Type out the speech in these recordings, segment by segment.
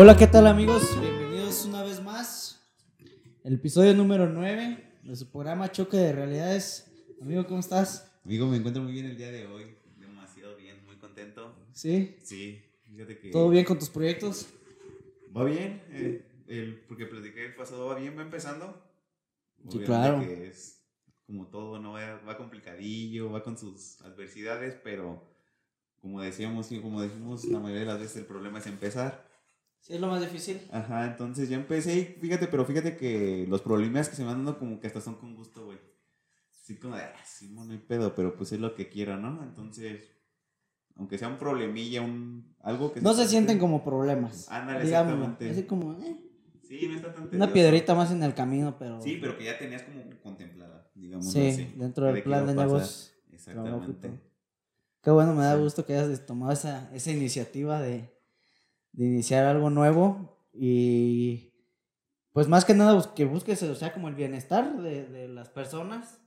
Hola, ¿qué tal amigos? Bienvenidos una vez más. El episodio número 9 de su programa Choque de Realidades. Amigo, ¿cómo estás? Amigo, me encuentro muy bien el día de hoy. Demasiado bien, muy contento. ¿Sí? Sí, fíjate que. ¿Todo bien con tus proyectos? Va bien, eh, el, porque platiqué el pasado, va bien, va empezando. Sí, claro. que es como todo, ¿no? Va, va complicadillo, va con sus adversidades, pero como decíamos y como decimos la mayoría de las veces, el problema es empezar. Sí, es lo más difícil. Ajá, entonces ya empecé y fíjate, pero fíjate que los problemas que se me van dando como que hasta son con gusto, güey. Sí, como de, ah, sí, no hay pedo, pero pues es lo que quiero, ¿no? Entonces, aunque sea un problemilla, un algo que... No se sienten como problemas. Ándale, digámoslo. exactamente. Así como eh, Sí, no está tan una tedioso. piedrita más en el camino, pero. Sí, pero que ya tenías como contemplada, digamos Sí, así. dentro del plan de negocios. Exactamente. Qué bueno, me da Sí. gusto que hayas tomado esa, esa iniciativa de, de iniciar algo nuevo y pues más que nada que busques, o sea, como el bienestar de, de las personas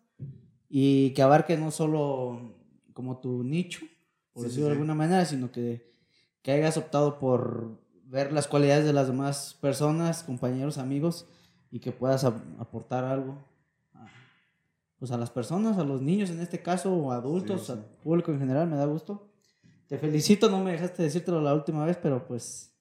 y que abarque no solo como tu nicho, por Sí, decirlo de sí. alguna manera, sino que, que hayas optado por ver las cualidades de las demás personas, compañeros, amigos y que puedas ap- aportar algo a, pues a las personas, a los niños en este caso, o adultos, al público en general, me da gusto. Te felicito, no me dejaste decírtelo la última vez, pero pues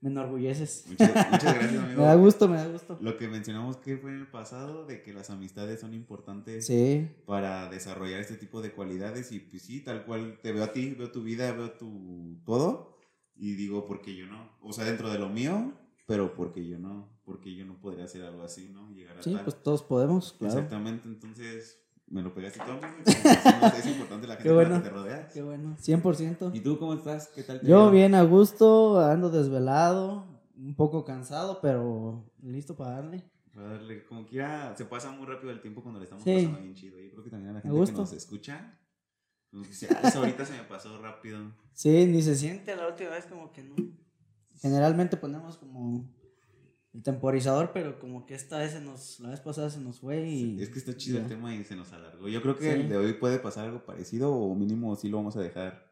me enorgulleces. Muchas, muchas gracias, amigo. Me da gusto, me da gusto. Lo que mencionamos que fue en el pasado, de que las amistades son importantes Sí, para desarrollar este tipo de cualidades y pues sí, tal cual te veo a ti, veo tu vida, veo tu todo y digo, porque yo no? O sea, dentro de lo mío, pero porque yo no? Porque yo no podría hacer algo así, ¿no? Llegar a sí, tal. pues todos podemos, claro. Exactamente, entonces me lo pegaste todo. Es importante la gente Qué bueno. que te rodeas. Qué bueno, 100%. ¿Y tú cómo estás? ¿Qué tal? te Yo bien a gusto, ando desvelado, un poco cansado, pero listo para darle. Para darle, como quiera, se pasa muy rápido el tiempo cuando le estamos Sí. pasando bien chido. Yo creo que también a la gente que nos escucha, como que dice, ah, eso ahorita se me pasó rápido. Sí, ni se siente la última vez como que no. Generalmente ponemos como el temporizador, pero como que esta vez se nos, la vez pasada se nos fue y... Es que está chido ya. el tema y se nos alargó. Yo creo que Sí. el de hoy puede pasar algo parecido o mínimo sí lo vamos a dejar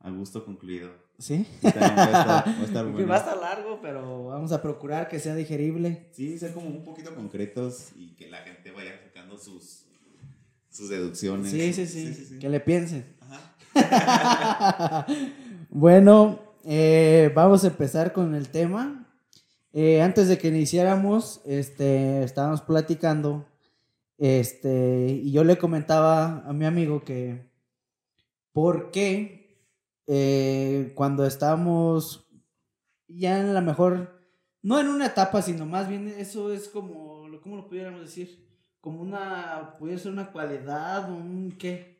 a gusto concluido. ¿Sí? Va a estar, va a estar Que bueno. va a estar largo, pero vamos a procurar que sea digerible. Sí, ser como un poquito concretos y que la gente vaya sacando sus, sus deducciones. Sí, sí, sí, sí, sí. que le piensen. Ajá. bueno, eh, vamos a empezar con el tema. Eh, antes de que iniciáramos, este, estábamos platicando, este, y yo le comentaba a mi amigo que por qué eh, cuando estamos ya en la mejor, no en una etapa, sino más bien eso es como, ¿cómo lo pudiéramos decir? Como una, pudiera ser una cualidad, un qué.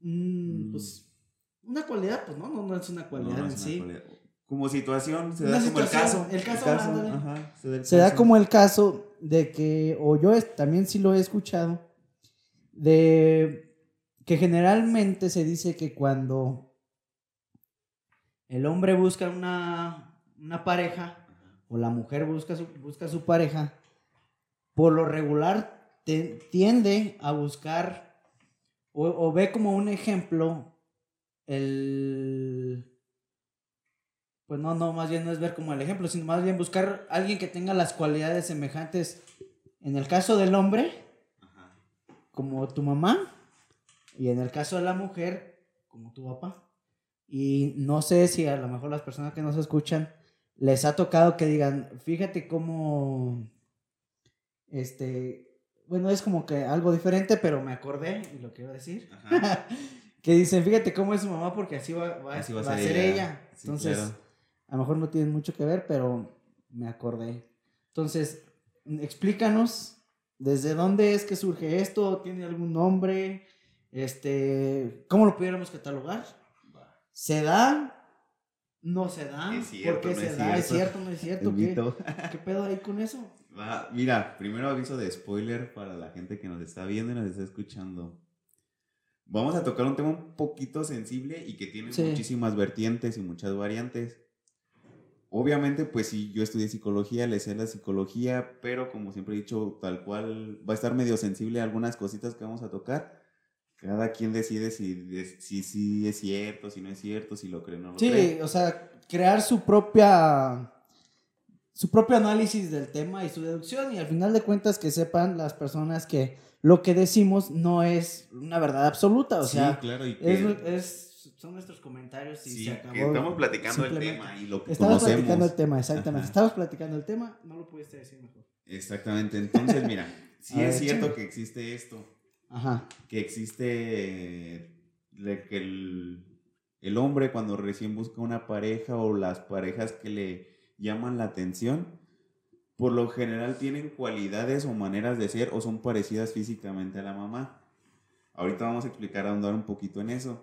Mm, Mm. pues una cualidad, pues no, no, no es una cualidad No, no en una sí. cualidad. Como situación, se Una da como el caso. el caso, ándale. ajá, se da, el Se da caso. como el caso de que, o yo es- también sí lo he escuchado, de que generalmente se dice que cuando el hombre busca una, una pareja o la mujer busca su, busca su pareja, por lo regular te- tiende a buscar o, o ve como un ejemplo el... Pues no, no, más bien no es ver como el ejemplo, sino más bien buscar a alguien que tenga las cualidades semejantes, en el caso del hombre, Ajá. como tu mamá, y en el caso de la mujer, como tu papá. Y no sé si a lo mejor las personas que nos escuchan les ha tocado que digan, fíjate cómo, este, bueno, es como que algo diferente, pero me acordé y lo quiero decir. Ajá. que dicen, fíjate cómo es su mamá porque así va, va- Así va va a ser ella. Sí, Entonces, claro. A lo mejor no tienen mucho que ver, pero me acordé. Entonces, explícanos desde dónde es que surge esto, tiene algún nombre, este, ¿cómo lo pudiéramos catalogar? ¿Se da? ¿No se da? ¿Por qué no se es da? ¿Es cierto. ¿No es cierto? ¿Qué, mito. ¿Qué pedo hay con eso? Va, Mira, primero aviso de spoiler para la gente que nos está viendo y nos está escuchando. Vamos a tocar un tema un poquito sensible y que tiene Sí. muchísimas vertientes y muchas variantes. Obviamente, pues sí, yo estudié psicología, le sé la psicología, pero como siempre he dicho, tal cual va a estar medio sensible a algunas cositas que vamos a tocar. cada quien decide si, si, si es cierto, si no es cierto, si lo cree o no lo Sí, cree. o sea, crear su propia su propio análisis del tema y su deducción y al final de cuentas que sepan las personas que lo que decimos no es una verdad absoluta, o sí, sea, claro, y que, es, es- son nuestros comentarios y sí, se que acabó. estamos platicando el tema y lo que Estamos conocemos. platicando el tema, exactamente. Estamos platicando el tema, no lo pudiste decir mejor. Exactamente, entonces mira, sí es ver, cierto que existe esto, Ajá. que existe eh, de que el, el hombre cuando recién busca una pareja o las parejas que le llaman la atención, por lo general tienen cualidades o maneras de ser o son parecidas físicamente a la mamá. Ahorita vamos a explicar, a ahondar un poquito en eso.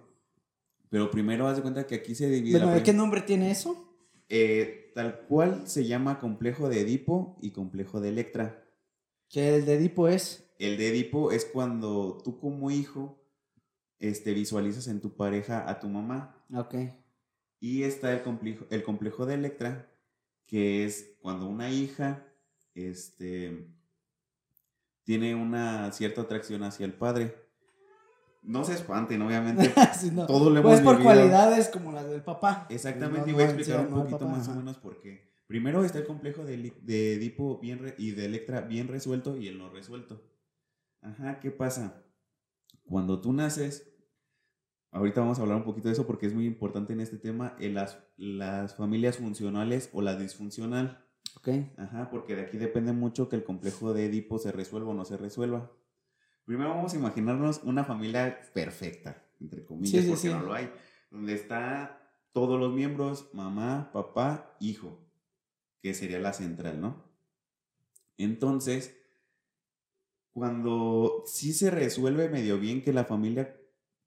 Pero primero haz de cuenta que aquí se divide. Bueno, la ¿de prim- qué nombre tiene eso? Eh, tal cual se llama complejo de Edipo y complejo de Electra. Que el de Edipo es. El de Edipo es cuando tú como hijo este, visualizas en tu pareja a tu mamá. Ok. Y está el complejo, el complejo de Electra, que es cuando una hija este, tiene una cierta atracción hacia el padre. No se espanten, obviamente. Sí, no. Todo lo Pues hemos por vivido. cualidades como las del papá. Exactamente, y voy a explicar un poquito papá, más o menos por qué. Primero está el complejo de, de Edipo bien re- y de Electra bien resuelto y el no resuelto. Ajá, ¿qué pasa? Cuando tú naces, ahorita vamos a hablar un poquito de eso porque es muy importante en este tema, en las, las familias funcionales o la disfuncional. Ok. Ajá, porque de aquí depende mucho que el complejo de Edipo se resuelva o no se resuelva. Primero vamos a imaginarnos una familia perfecta, entre comillas, Sí, porque sí. no lo hay, donde está todos los miembros, mamá, papá, hijo, que sería la central, ¿no? Entonces, cuando sí se resuelve medio bien que la familia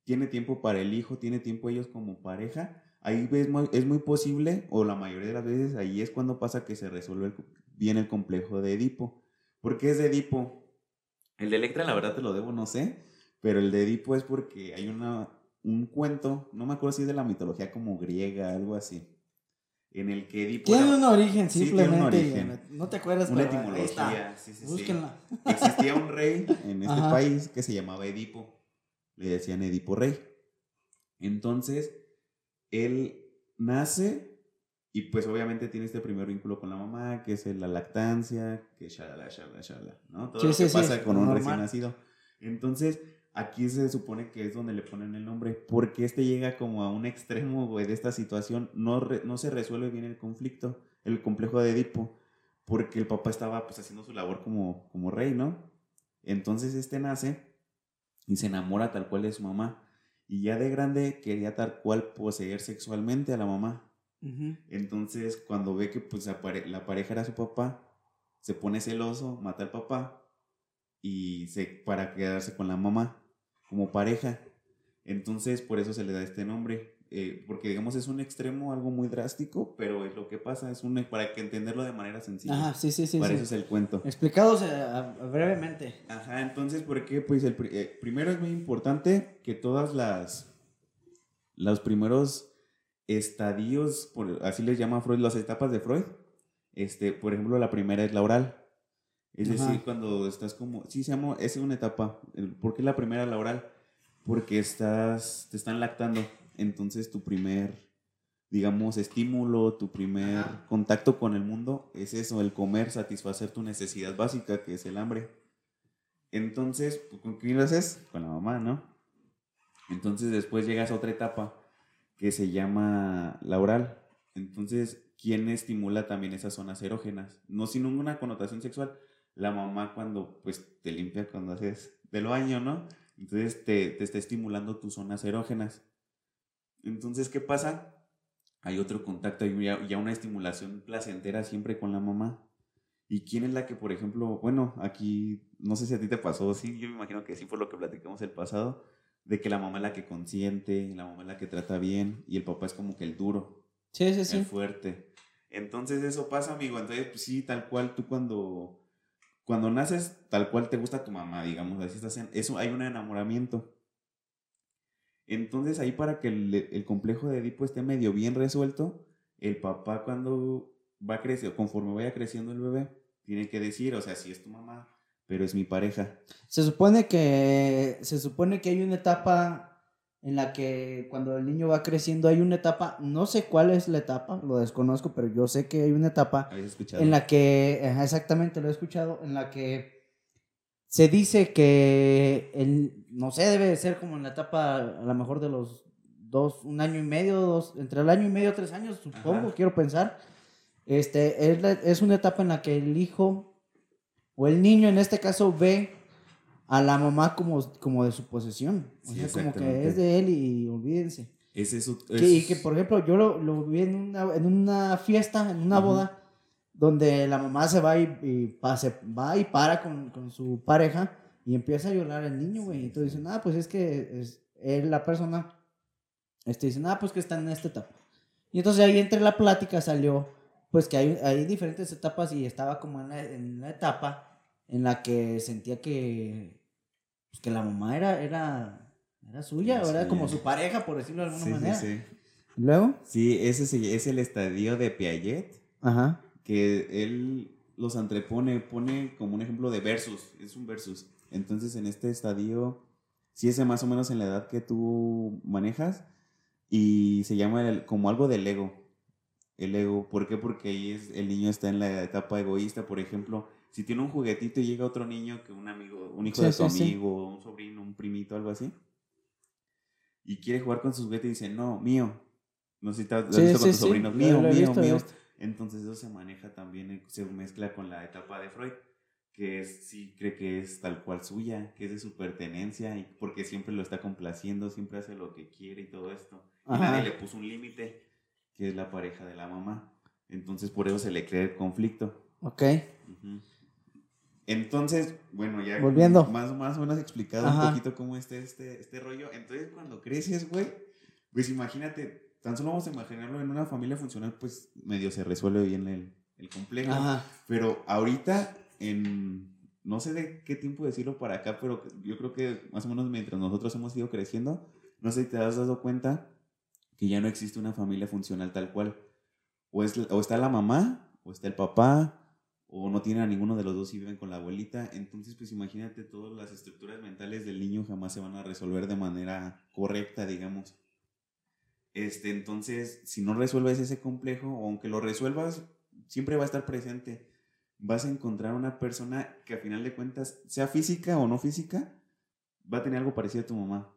tiene tiempo para el hijo, tiene tiempo ellos como pareja, ahí ves muy- es muy posible, o la mayoría de las veces ahí es cuando pasa que se resuelve el- bien el complejo de Edipo. ¿Por qué es de Edipo? El de Electra, la verdad te lo debo, no sé, pero el de Edipo es porque hay una, un cuento, no me acuerdo si es de la mitología como griega, algo así, en el que Edipo... Tiene era- un origen, Sí, tiene un simplemente. origen. No te acuerdas, una pero etimología, sí, sí, sí. Búsquenla. Existía un rey en este Ajá. país que se llamaba Edipo. Le decían Edipo Rey. Entonces, él nace y pues obviamente tiene este primer vínculo con la mamá, que es la lactancia, que shalala, shalala, shalala, ¿no? Todo Sí, lo que sí, pasa con un normal. recién nacido. Entonces, aquí se supone que es donde le ponen el nombre, porque este llega como a un extremo, güey, de esta situación, no, re- no se resuelve bien el conflicto, el complejo de Edipo, porque el papá estaba pues haciendo su labor como, como rey, ¿no? Entonces este nace y se enamora tal cual de su mamá. Y ya de grande quería tal cual poseer sexualmente a la mamá. Entonces cuando ve que pues la, pare- la pareja era su papá, se pone celoso, mata al papá y se para quedarse con la mamá como pareja. Entonces por eso se le da este nombre. eh, porque digamos es un extremo, algo muy drástico, pero es lo que pasa, es un, para que entenderlo de manera sencilla. Ajá, sí, sí, sí. para sí. eso es el cuento. Explicados eh, brevemente. Ajá, entonces, ¿por qué? Pues el eh, primero es muy importante que todas las, los primeros estadios, por, así les llama Freud, las etapas de Freud, este, por ejemplo, la primera es la oral. Es Ajá. decir, cuando estás como, sí, se llama, es una etapa. ¿Por qué la primera la oral? Porque estás, te están lactando. Entonces, tu primer, digamos, estímulo, tu primer Ajá. contacto con el mundo es eso, el comer, satisfacer tu necesidad básica, que es el hambre. Entonces, ¿con quién lo haces? Con la mamá, ¿no? Entonces, después llegas a otra etapa que se llama la oral. Entonces, ¿quién estimula también esas zonas erógenas? No sin ninguna connotación sexual. La mamá cuando, pues, te limpia cuando haces del baño, ¿no? Entonces, te, te está estimulando tus zonas erógenas. Entonces, ¿qué pasa? Hay otro contacto, hay ya, una estimulación placentera siempre con la mamá. ¿Y quién es la que, por ejemplo, bueno, aquí, no sé si a ti te pasó, sí, yo me imagino que sí, por lo que platicamos el pasado, de que la mamá es la que consiente, la mamá es la que trata bien y el papá es como que el duro, Sí, sí, sí. el fuerte. Entonces eso pasa, amigo. Entonces, pues sí, tal cual tú cuando, cuando naces, tal cual te gusta tu mamá, digamos, así estás en, eso, hay un enamoramiento. Entonces ahí para que el, el complejo de Edipo esté medio bien resuelto, el papá cuando va creciendo, conforme vaya creciendo el bebé, tiene que decir, o sea, si es tu mamá, pero es mi pareja. Se supone que se supone que hay una etapa en la que cuando el niño va creciendo hay una etapa, no sé cuál es la etapa, lo desconozco, pero yo sé que hay una etapa en la que, exactamente lo he escuchado, en la que se dice que, el, no sé, debe de ser como en la etapa a lo mejor de los dos, un año y medio, dos, entre el año y medio, tres años, supongo, Ajá. quiero pensar. Este, es, la- es una etapa en la que el hijo o el niño en este caso ve a la mamá como, como de su posesión. O Sí, sea, como que es de él y, olvídense. Es su- Que, es- y que, por ejemplo, yo lo, lo vi en una, en una fiesta, en una boda, donde la mamá se va y, y pa- se va y para con, con su pareja y empieza a llorar el niño, güey. Entonces dicen, ah, pues es que es, él, la persona, este, dicen, ah, pues que está en esta etapa. Y entonces ahí entre la plática salió, pues que hay, hay diferentes etapas y estaba como en la, en la etapa en la que sentía que, pues, que la mamá era, era, era suya, o era como su pareja, por decirlo de alguna Sí, sí, manera. sí. Luego, Sí, ese se- es el estadio de Piaget, ajá. que él los antrepone, pone como un ejemplo de versus, es un versus. Entonces en este estadio, sí es más o menos en la edad que tú manejas, y se llama el- como algo del ego. El ego, ¿por qué? Porque ahí es, el niño está en la etapa egoísta, por ejemplo, si tiene un juguetito y llega otro niño, que un amigo, un hijo Sí, de sí, sí. amigo, un sobrino, un primito, algo así, y quiere jugar con sus juguetes y dice, no, mío. No sé si te has visto con tus sobrinos, mío, mío, visto, mío. Entonces eso se maneja también, eh, se mezcla con la etapa de Freud, que es, sí cree que es tal cual suya, que es de su pertenencia, y porque siempre lo está complaciendo, siempre hace lo que quiere y todo esto. Y nadie le puso un límite, que es la pareja de la mamá. Entonces por eso se le crea el conflicto. Ok. Entonces, bueno, ya Volviendo. Más, más o menos explicado Ajá. un poquito cómo está este, este rollo. Entonces, cuando creces, güey, pues imagínate, tan solo vamos a imaginarlo en una familia funcional, pues medio se resuelve bien el, el complejo. Ajá. Pero ahorita, en no sé de qué tiempo decirlo para acá, pero yo creo que más o menos mientras nosotros hemos ido creciendo, no sé si te has dado cuenta que ya no existe una familia funcional tal cual. O, es, o está la mamá, o está el papá, o no tienen a ninguno de los dos y viven con la abuelita. Entonces, pues imagínate, todas las estructuras mentales del niño jamás se van a resolver de manera correcta, digamos. Este, entonces, si no resuelves ese complejo, o aunque lo resuelvas, siempre va a estar presente. Vas a encontrar una persona que a final de cuentas, sea física o no física, va a tener algo parecido a tu mamá.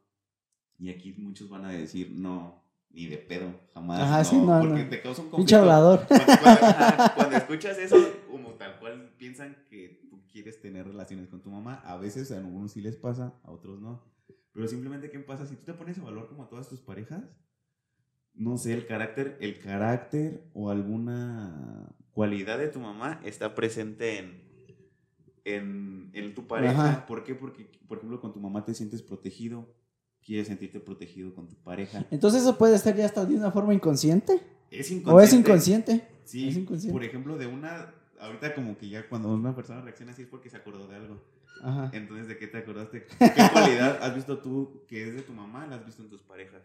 Y aquí muchos van a decir, no, ni de pedo, jamás. Ajá, no, sí, no, porque no. te causa un conflicto. hablador. Cuando, cuando- ajá, cuando escuchas eso, como tal cual piensan que tú quieres tener relaciones con tu mamá, a veces a algunos sí les pasa, a otros no. Pero simplemente, ¿qué pasa? Si tú te pones a valor como a todas tus parejas, no sé, el carácter, el carácter o alguna cualidad de tu mamá está presente en, en, en tu pareja. Ajá. ¿Por qué? Porque, por ejemplo, con tu mamá te sientes protegido, quieres sentirte protegido con tu pareja. Entonces eso puede ser ya hasta de una forma inconsciente. Es O es inconsciente. inconsciente. Sí, Es inconsciente. por ejemplo, de una, ahorita como que ya cuando una persona reacciona así es porque se acordó de algo. Ajá. Entonces, ¿de qué te acordaste? ¿Qué cualidad has visto tú que es de tu mamá? ¿La has visto en tus parejas?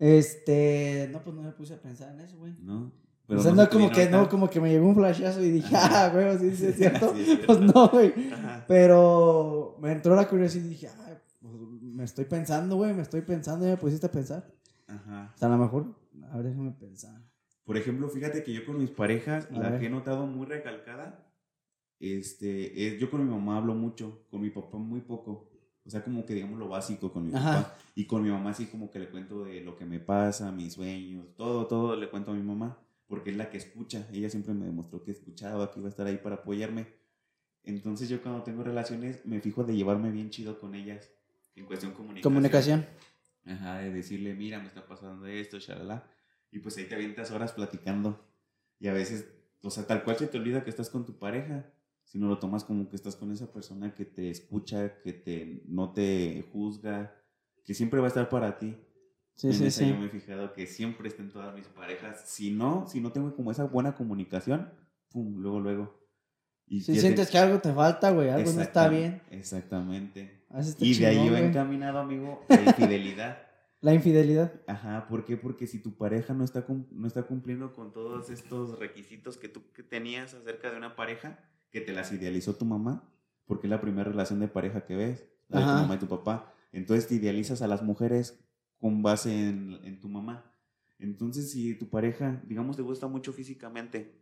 Este, no, pues no me puse a pensar en eso, güey. ¿No? o sea, se no, te como que, no, como que me llegó un flashazo y dije, ah, güey, sí, sí, es cierto. Sí, es cierto. Pues no, güey. Ajá. Pero me entró la curiosidad y dije, ah, me estoy pensando, güey, me estoy pensando y me pusiste a pensar. Ajá. O sea, a lo mejor, a ver, déjame pensar. Por ejemplo, fíjate que yo con mis parejas, A la ver. que he notado muy recalcada, este, es, yo con mi mamá hablo mucho, con mi papá muy poco. O sea, como que digamos lo básico con mi Ajá. papá. Y con mi mamá sí como que le cuento de lo que me pasa, mis sueños, todo, todo le cuento a mi mamá. Porque es la que escucha. Ella siempre me demostró que escuchaba, que iba a estar ahí para apoyarme. Entonces yo cuando tengo relaciones me fijo de llevarme bien chido con ellas. En cuestión comunicación. Comunicación. Ajá, de decirle, mira, me está pasando esto, shalala. Y pues ahí te avientas horas platicando. Y a veces, o sea, tal cual se te olvida que estás con tu pareja. Si no lo tomas como que estás con esa persona que te escucha, que te, no te juzga, que siempre va a estar para ti. Sí, en sí, esa sí. yo me he fijado que siempre estén todas mis parejas. Si no, si no tengo como esa buena comunicación, pum, luego, luego. Y Si te- sientes que algo te falta, güey, algo no está bien. Exactamente. Ah, Y de ahí va encaminado, amigo, la infidelidad. La infidelidad. Ajá, ¿por qué? Porque si tu pareja no está, no está cumpliendo con todos estos requisitos que tú que tenías acerca de una pareja, que te las idealizó tu mamá, porque es la primera relación de pareja que ves, la de tu mamá y tu papá. Entonces te idealizas a las mujeres con base en, en tu mamá. Entonces, si tu pareja, digamos, te gusta mucho físicamente,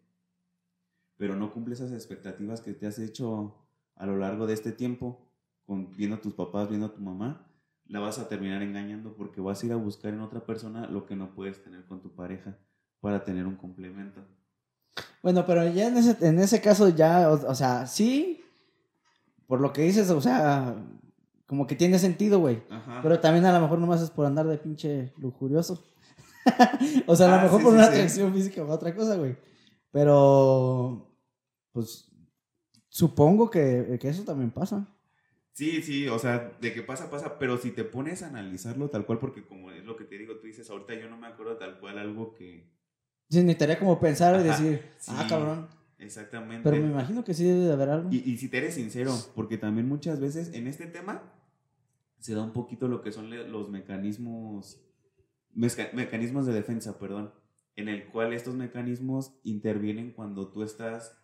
pero no cumple esas expectativas que te has hecho a lo largo de este tiempo, con, viendo a tus papás, viendo a tu mamá, la vas a terminar engañando porque vas a ir a buscar en otra persona lo que no puedes tener con tu pareja para tener un complemento. Bueno, pero ya en ese, en ese caso ya, o, o sea, sí, por lo que dices, o sea, como que tiene sentido, güey. Pero también a lo mejor nomás es por andar de pinche lujurioso. o sea, a lo Ah, mejor sí, por sí, una sí. atracción física o otra cosa, güey. Pero, pues, supongo que, que eso también pasa. Sí, sí, o sea, de que pasa, pasa, pero si te pones a analizarlo tal cual, porque como es lo que te digo, tú dices, ahorita yo no me acuerdo tal cual algo que... Sí, necesitaría como pensar y decir, sí. ah, cabrón. Exactamente. Pero me imagino que sí debe de haber algo. Y, y si te eres sincero, porque también muchas veces en este tema se da un poquito lo que son los mecanismos, mecanismos de defensa, perdón, en el cual estos mecanismos intervienen cuando tú estás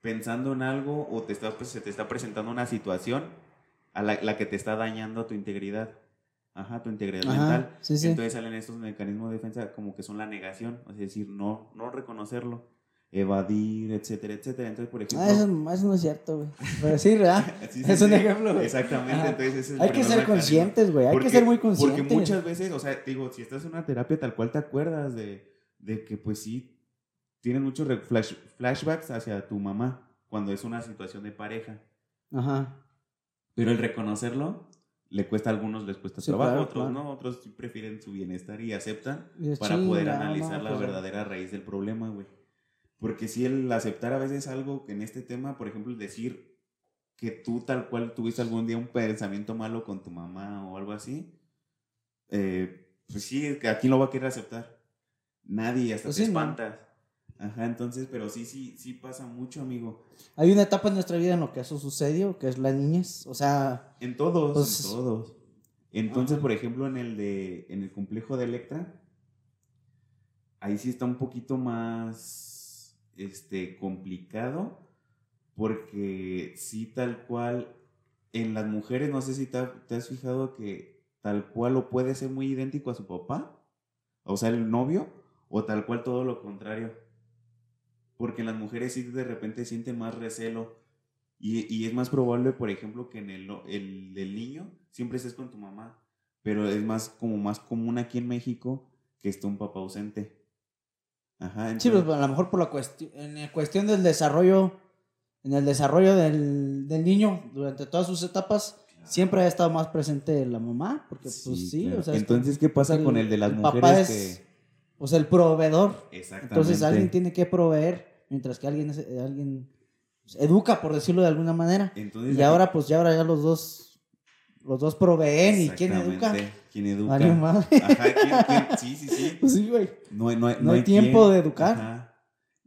pensando en algo o te está, pues, se te está presentando una situación a la, la que te está dañando tu integridad. Ajá, tu integridad Ajá, mental. sí, sí. Entonces salen estos mecanismos de defensa como que son la negación, es decir, no, no reconocerlo, evadir, etcétera, etcétera. Entonces, por ejemplo... Ah, eso, eso no es cierto, güey. Pero sí, ¿verdad? Sí, es un ejemplo, güey. Exactamente, Ajá. entonces ese es el Hay que ser mecanismo. conscientes, güey. Hay Porque- que ser muy conscientes. Porque muchas veces, o sea, digo, si estás en una terapia tal cual te acuerdas de, de que pues sí, tienes muchos flash- flashbacks hacia tu mamá cuando es una situación de pareja. Ajá. Pero el reconocerlo le cuesta a algunos, les cuesta Sí, trabajo, claro, otros claro. no, otros sí prefieren su bienestar y aceptan Y para poder analizar no, la pues, verdadera raíz del problema, güey. Porque si el aceptar a veces algo que en este tema, por ejemplo, decir que tú tal cual tuviste algún día un pensamiento malo con tu mamá o algo así, eh, pues sí, que aquí lo va a querer aceptar. Nadie, hasta Pues te sí, no. espantas. Ajá, entonces, pero sí, sí, sí pasa mucho, amigo. Hay una etapa en nuestra vida en lo que eso sucedió, que es la niñez. O sea, En todos, Pues- en todos. Entonces, Ajá. por ejemplo, en el de en el complejo de Electra, ahí sí está un poquito más este complicado porque sí tal cual en las mujeres no sé si te, te has fijado que tal cual lo puede ser muy idéntico a su papá, o sea, el novio, o tal cual todo lo contrario. Porque en las mujeres sí de repente sienten más recelo y, y es más probable, por ejemplo, que en el, el del niño siempre estés con tu mamá. Pero es más como más común aquí en México que esté un papá ausente. Ajá. sí, entonces- pues a lo mejor por la cuestión, en la cuestión del desarrollo, en el desarrollo del, del niño durante todas sus etapas, siempre ha estado más presente la mamá, porque pues sí, claro. o sea, es Entonces, ¿qué pasa el- con el de las el mujeres papá es- que... o sea, el proveedor. Exactamente. Entonces alguien tiene que proveer, mientras que alguien, es- alguien educa, por decirlo de alguna manera. Entonces, Y ahora, pues ya ahora ya los dos, los dos proveen y quién educa. ¿Quién educa? Vale, madre. Ajá, ¿quién, quién? Sí, sí, sí. Pues sí, güey. No, hay- no No hay tiempo de educar. Ajá.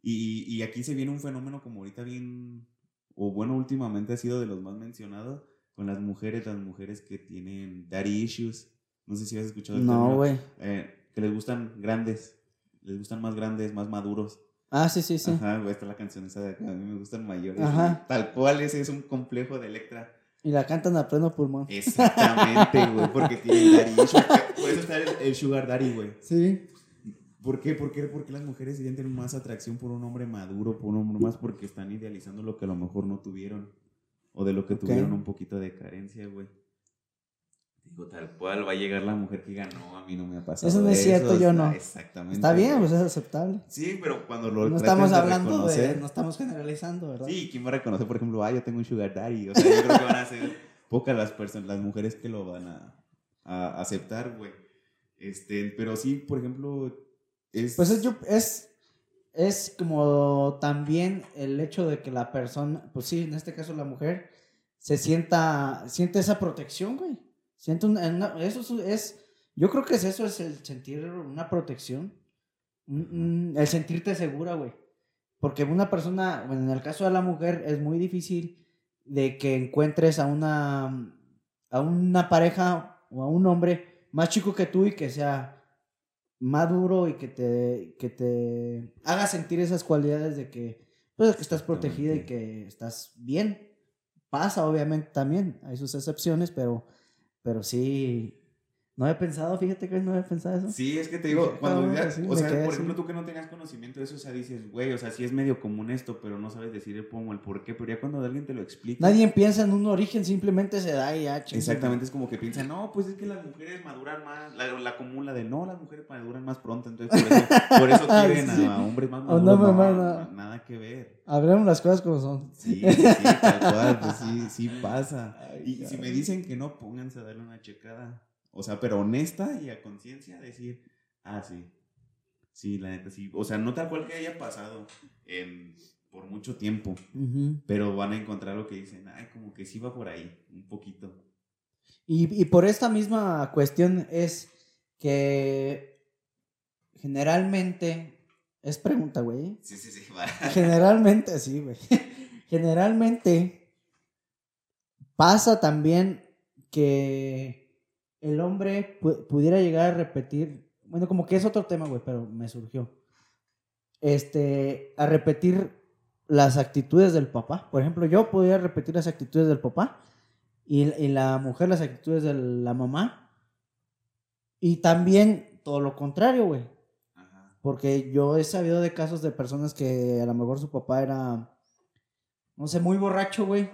Y, y aquí se viene un fenómeno como ahorita bien, o bueno, últimamente ha sido de los más mencionados, con las mujeres, las mujeres que tienen daddy issues. No sé si has escuchado el No, güey. Eh, que les gustan grandes, les gustan más grandes, más maduros. Ah, sí, sí, sí. Ajá, güey, está la canción esa de acá, a mí me gustan mayores. Ajá. Tal cual, ese es un complejo de Electra. Y la cantan a pleno pulmón. Exactamente, güey, porque tienen daddy. Por eso está el, el sugar daddy, güey. Sí. ¿Por qué? ¿Por qué? Porque las mujeres sienten más atracción por un hombre maduro, por un hombre más porque están idealizando lo que a lo mejor no tuvieron. O de lo que tuvieron un poquito de carencia, güey. Digo, tal cual va a llegar la mujer que ganó, a mí no me ha pasado. Eso no es cierto, yo no. Exactamente. Está bien, pues es aceptable. Sí, pero cuando lo No estamos hablando de. No estamos generalizando, ¿verdad? Sí, ¿quién va a reconocer, por ejemplo, ah, yo tengo un sugar daddy? O sea, yo creo que van a ser pocas las personas, las mujeres que lo van a, a aceptar, güey. Este, pero sí, por ejemplo, es... Pues es, yo, es, es como también el hecho de que la persona, pues sí, en este caso la mujer, se sienta, siente esa protección, güey. Siente una, eso es, yo creo que es eso, es el sentir una protección. El sentirte segura, güey. Porque una persona, bueno, en el caso de la mujer, es muy difícil de que encuentres a una, a una pareja o a un hombre más chico que tú y que sea maduro y que te, que te haga sentir esas cualidades de que, pues, que estás protegida y que estás bien. pasa, obviamente, también. Hay sus excepciones, pero, pero sí, no he pensado, fíjate que no he pensado eso. Sí, es que te digo, cuando Ah, ya- sí, o sea, por así. ejemplo, tú que no tenías conocimiento de eso, o sea, dices, güey, o sea, sí es medio común esto, pero no sabes decir el cómo, el por qué, pero ya cuando alguien te lo explica. Nadie piensa en un origen, simplemente se da y ya. Exactamente, es como que piensan, no, pues es que las mujeres maduran más, la, la de no, las mujeres maduran más pronto, entonces por eso, por eso quieren Sí. a, hombres más maduros. no, No, mamá, no, no. nada que ver. Hablemos las cosas como son. Sí, sí, sí, tal cual, pues sí, sí pasa. Ay, Y si me dicen que no, pónganse a darle una checada. O sea, pero honesta y a conciencia, decir, ah, sí. Sí, la neta, sí. O sea, no tal cual que haya pasado en- por mucho tiempo, pero van a encontrar lo que dicen, ay, como que sí va por ahí, un poquito. Y, y por esta misma cuestión es que generalmente, es pregunta, güey. Sí, sí, sí. Generalmente, sí, güey. Generalmente pasa también que el hombre pu- pudiera llegar a repetir, bueno, como que es otro tema, güey, pero me surgió. Este, a repetir las actitudes del papá. Por ejemplo, yo podría repetir las actitudes del papá y, y la mujer las actitudes de la mamá. Y también todo lo contrario, güey. Porque yo he sabido de casos de personas que a lo mejor su papá era, no sé, muy borracho, güey.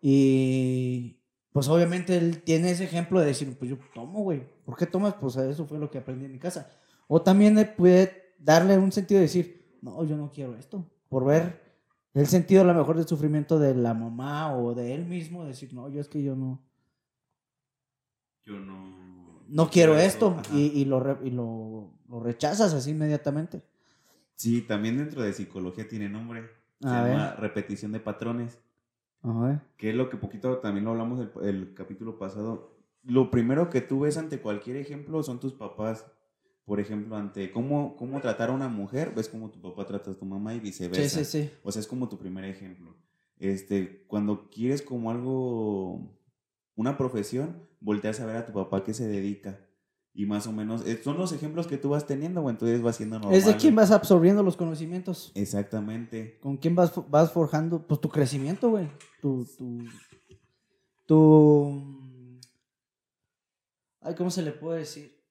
Y pues obviamente él tiene ese ejemplo de decir, pues yo tomo, güey. ¿Por qué tomas? Pues eso fue lo que aprendí en mi casa. O también él puede darle un sentido de decir, no, yo no quiero esto. Por ver el sentido a lo mejor del sufrimiento de la mamá o de él mismo, decir, no, yo es que yo no, Yo no. no quiero esto. Y, y lo, y lo, lo rechazas así inmediatamente. Sí, también dentro de psicología tiene nombre. Se A llama repetición de patrones. Ajá. que es lo que poquito también lo hablamos el, el capítulo pasado. Lo primero que tú ves ante cualquier ejemplo son tus papás. Por ejemplo, ante cómo, cómo tratar a una mujer, ves cómo tu papá trata a tu mamá y Sí, viceversa. sí, sí. O sea, es como tu primer ejemplo. Este, cuando quieres como algo, una profesión, volteas a ver a tu papá que se dedica. Y más o menos, eh, son los ejemplos que tú vas teniendo, o entonces vas siendo normal. Es de quién vas absorbiendo los conocimientos. Exactamente. ¿Con quién vas, vas forjando? Pues tu crecimiento, güey. Tu, tu, tu... Ay, ¿cómo se le puede decir?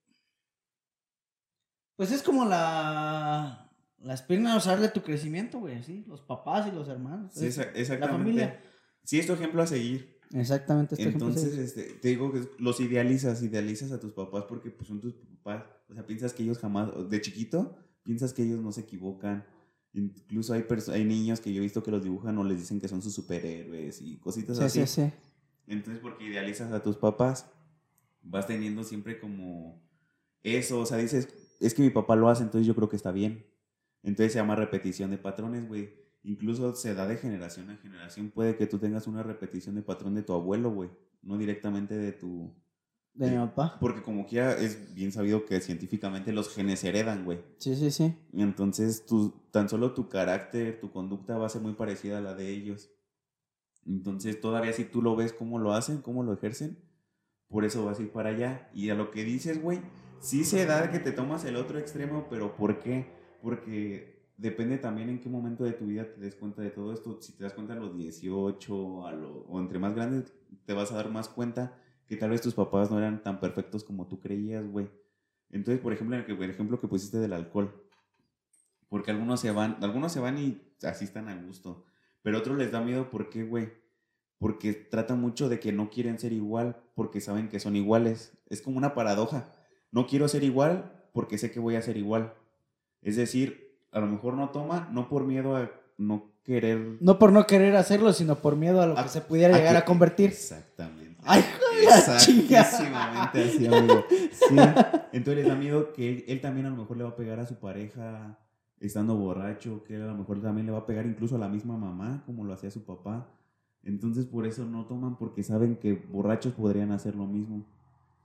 Pues es como la... La espina dorsal de tu crecimiento, güey, ¿sí? Los papás y los hermanos. Sí, Es- exa- la exactamente. familia. Sí, es tu ejemplo a seguir. Exactamente. este Entonces, es- este, te digo que los idealizas, idealizas a tus papás porque pues, son tus papás. O sea, piensas que ellos jamás, de chiquito, piensas que ellos no se equivocan. Incluso hay, hay niños que yo he visto que los dibujan o les dicen que son sus superhéroes y cositas Sí, así. sí, sí. Entonces, porque idealizas a tus papás, vas teniendo siempre como eso. O sea, dices, es que mi papá lo hace, entonces yo creo que está bien. Entonces se llama repetición de patrones, güey. Incluso se da de generación a generación. Puede que tú tengas una repetición de patrón de tu abuelo, güey. No directamente de tu... De mi papá. Porque como quiera, es bien sabido que científicamente los genes heredan, güey. Sí, sí, sí. Entonces, tu, tan solo tu carácter, tu conducta va a ser muy parecida a la de ellos. Entonces, todavía si tú lo ves cómo lo hacen, cómo lo ejercen, por eso vas a ir para allá. Y a lo que dices, güey, sí se da que te tomas el otro extremo, pero ¿por qué? Porque depende también en qué momento de tu vida te des cuenta de todo esto. Si te das cuenta a los 18 a lo- o entre más grandes, te vas a dar más cuenta que tal vez tus papás no eran tan perfectos como tú creías, güey. Entonces, por ejemplo, el, el ejemplo que pusiste del alcohol. Porque algunos se van, algunos se van y así están a gusto. Pero otros les da miedo, ¿por qué, güey? Porque tratan mucho de que no quieren ser igual porque saben que son iguales. Es como una paradoja. No quiero ser igual porque sé que voy a ser igual. Es decir, a lo mejor no toma, no por miedo a no querer... No por no querer hacerlo, sino por miedo a lo que se pudiera a llegar que- a convertir. Exactamente. ¡Ay! Exactamente así, amigo. Sí. Entonces les da miedo que él, él también a lo mejor le va a pegar a su pareja estando borracho, que él a lo mejor también le va a pegar incluso a la misma mamá, como lo hacía su papá. Entonces por eso no toman, porque saben que borrachos podrían hacer lo mismo.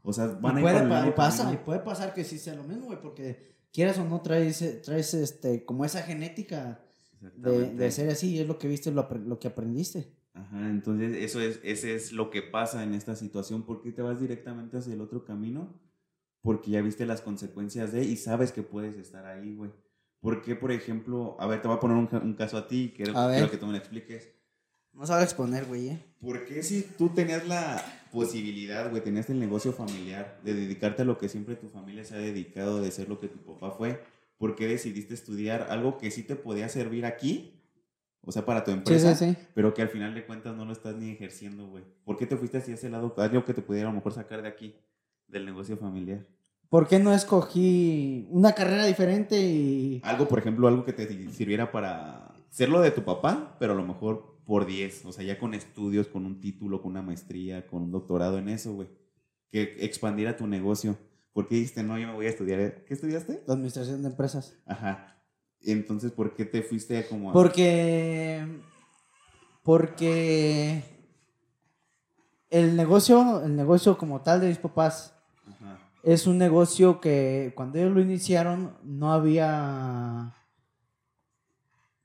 O sea, van a ir puede, y pasa, y puede pasar que sí sea lo mismo, güey, porque quieras o no traes, traes este, como esa genética de, de ser así, y es lo que viste, lo, lo que aprendiste. Ajá, entonces eso es, ese es lo que pasa en esta situación. ¿Por qué te vas directamente hacia el otro camino? Porque ya viste las consecuencias de y sabes que puedes estar ahí, güey. ¿Por qué, por ejemplo, a ver, te voy a poner un, un caso a ti, quiero, quiero que tú me lo expliques. No sabe exponer, güey, ¿eh? ¿Por qué si tú tenías la posibilidad, güey, tenías el negocio familiar de dedicarte a lo que siempre tu familia se ha dedicado, de ser lo que tu papá fue? ¿Por qué decidiste estudiar algo que sí te podía servir aquí? O sea, para tu empresa, sí, sí. pero que al final de cuentas no lo estás ni ejerciendo, güey. ¿Por qué te fuiste hacia ese lado? Algo que te pudiera a lo mejor sacar de aquí, del negocio familiar. ¿Por qué no escogí una carrera diferente y... Algo, por ejemplo, algo que te sirviera para ser lo de tu papá, pero a lo mejor por 10, o sea, ya con estudios, con un título, con una maestría, con un doctorado en eso, güey. Que expandiera tu negocio. ¿Por qué dijiste, no, yo me voy a estudiar? ¿Qué estudiaste? La administración de empresas. Ajá. Entonces, ¿por qué te fuiste como a... Porque... Porque... El negocio, el negocio como tal de mis papás Ajá. es un negocio que cuando ellos lo iniciaron no había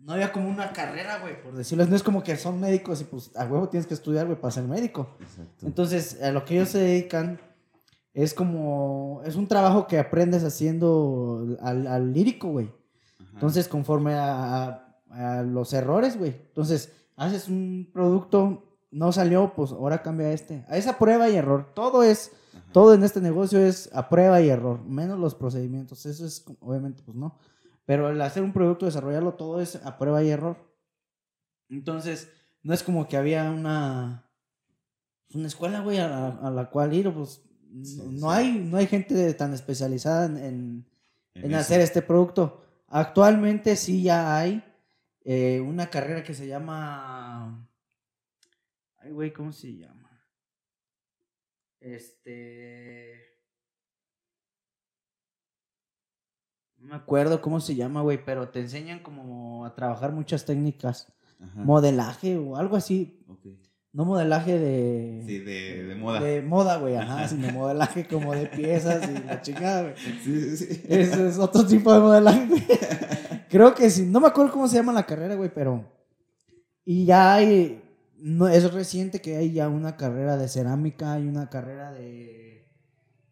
no había como una carrera, güey, por decirlo. No es como que son médicos y pues a huevo tienes que estudiar, güey, para ser médico. Exacto. Entonces, a lo que ellos se dedican es como, es un trabajo que aprendes haciendo al, al lírico, güey. Entonces, conforme a, a- a los errores, güey. Entonces, haces un producto, no salió, pues ahora cambia este. A esa prueba y error. Todo es, Ajá. todo en este negocio es a prueba y error, menos los procedimientos. Eso es, obviamente, pues no. Pero el hacer un producto, desarrollarlo, todo es a prueba y error. Entonces, no es como que había una, una escuela, güey, a la, a la cual ir, pues Sí, no, sí. hay, no hay gente tan especializada en- en, hacer este producto. Actualmente sí ya hay eh, una carrera que se llama. Ay, güey, ¿cómo se llama? Este. No me acuerdo cómo se llama, güey, pero te enseñan como a trabajar muchas técnicas. Ajá. Modelaje o algo así. Ok. No modelaje de. Sí, de, de moda. De moda, güey, ajá, sino modelaje como de piezas y la chingada, güey. Sí, sí, sí. Ese es otro tipo de modelaje. güey. Creo que sí. No me acuerdo cómo se llama la carrera, güey, pero. Y ya hay. No, es reciente que hay ya una carrera de cerámica, hay una carrera de.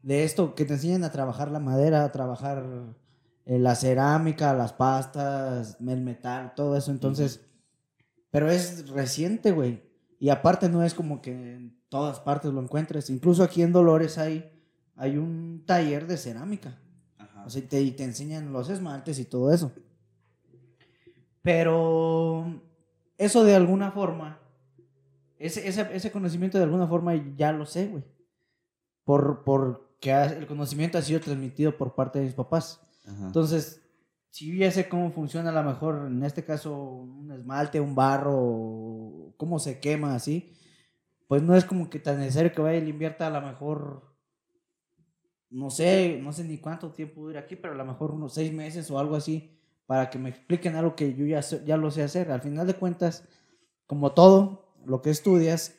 De esto, que te enseñan a trabajar la madera, a trabajar eh, la cerámica, las pastas, el metal, todo eso. Entonces. Pero es reciente, güey. Y aparte no es como que en todas partes lo encuentres. Incluso aquí en Dolores hay, hay un taller de cerámica. Ajá. O sea, y te, y te enseñan los esmaltes y todo eso. Pero eso de alguna forma, ese, ese, ese conocimiento de alguna forma ya lo sé, güey. Por, porque ha- el conocimiento ha sido transmitido por parte de mis papás. Entonces, si yo ya sé cómo funciona a lo mejor, en este caso, un esmalte, un barro, cómo se quema así, pues no es como que tan necesario que vaya y le invierta a lo mejor, no sé, no sé ni cuánto tiempo dura aquí, pero a lo mejor unos seis meses o algo así, para que me expliquen algo que yo ya, ya lo sé hacer. Al final de cuentas, como todo, lo que estudias.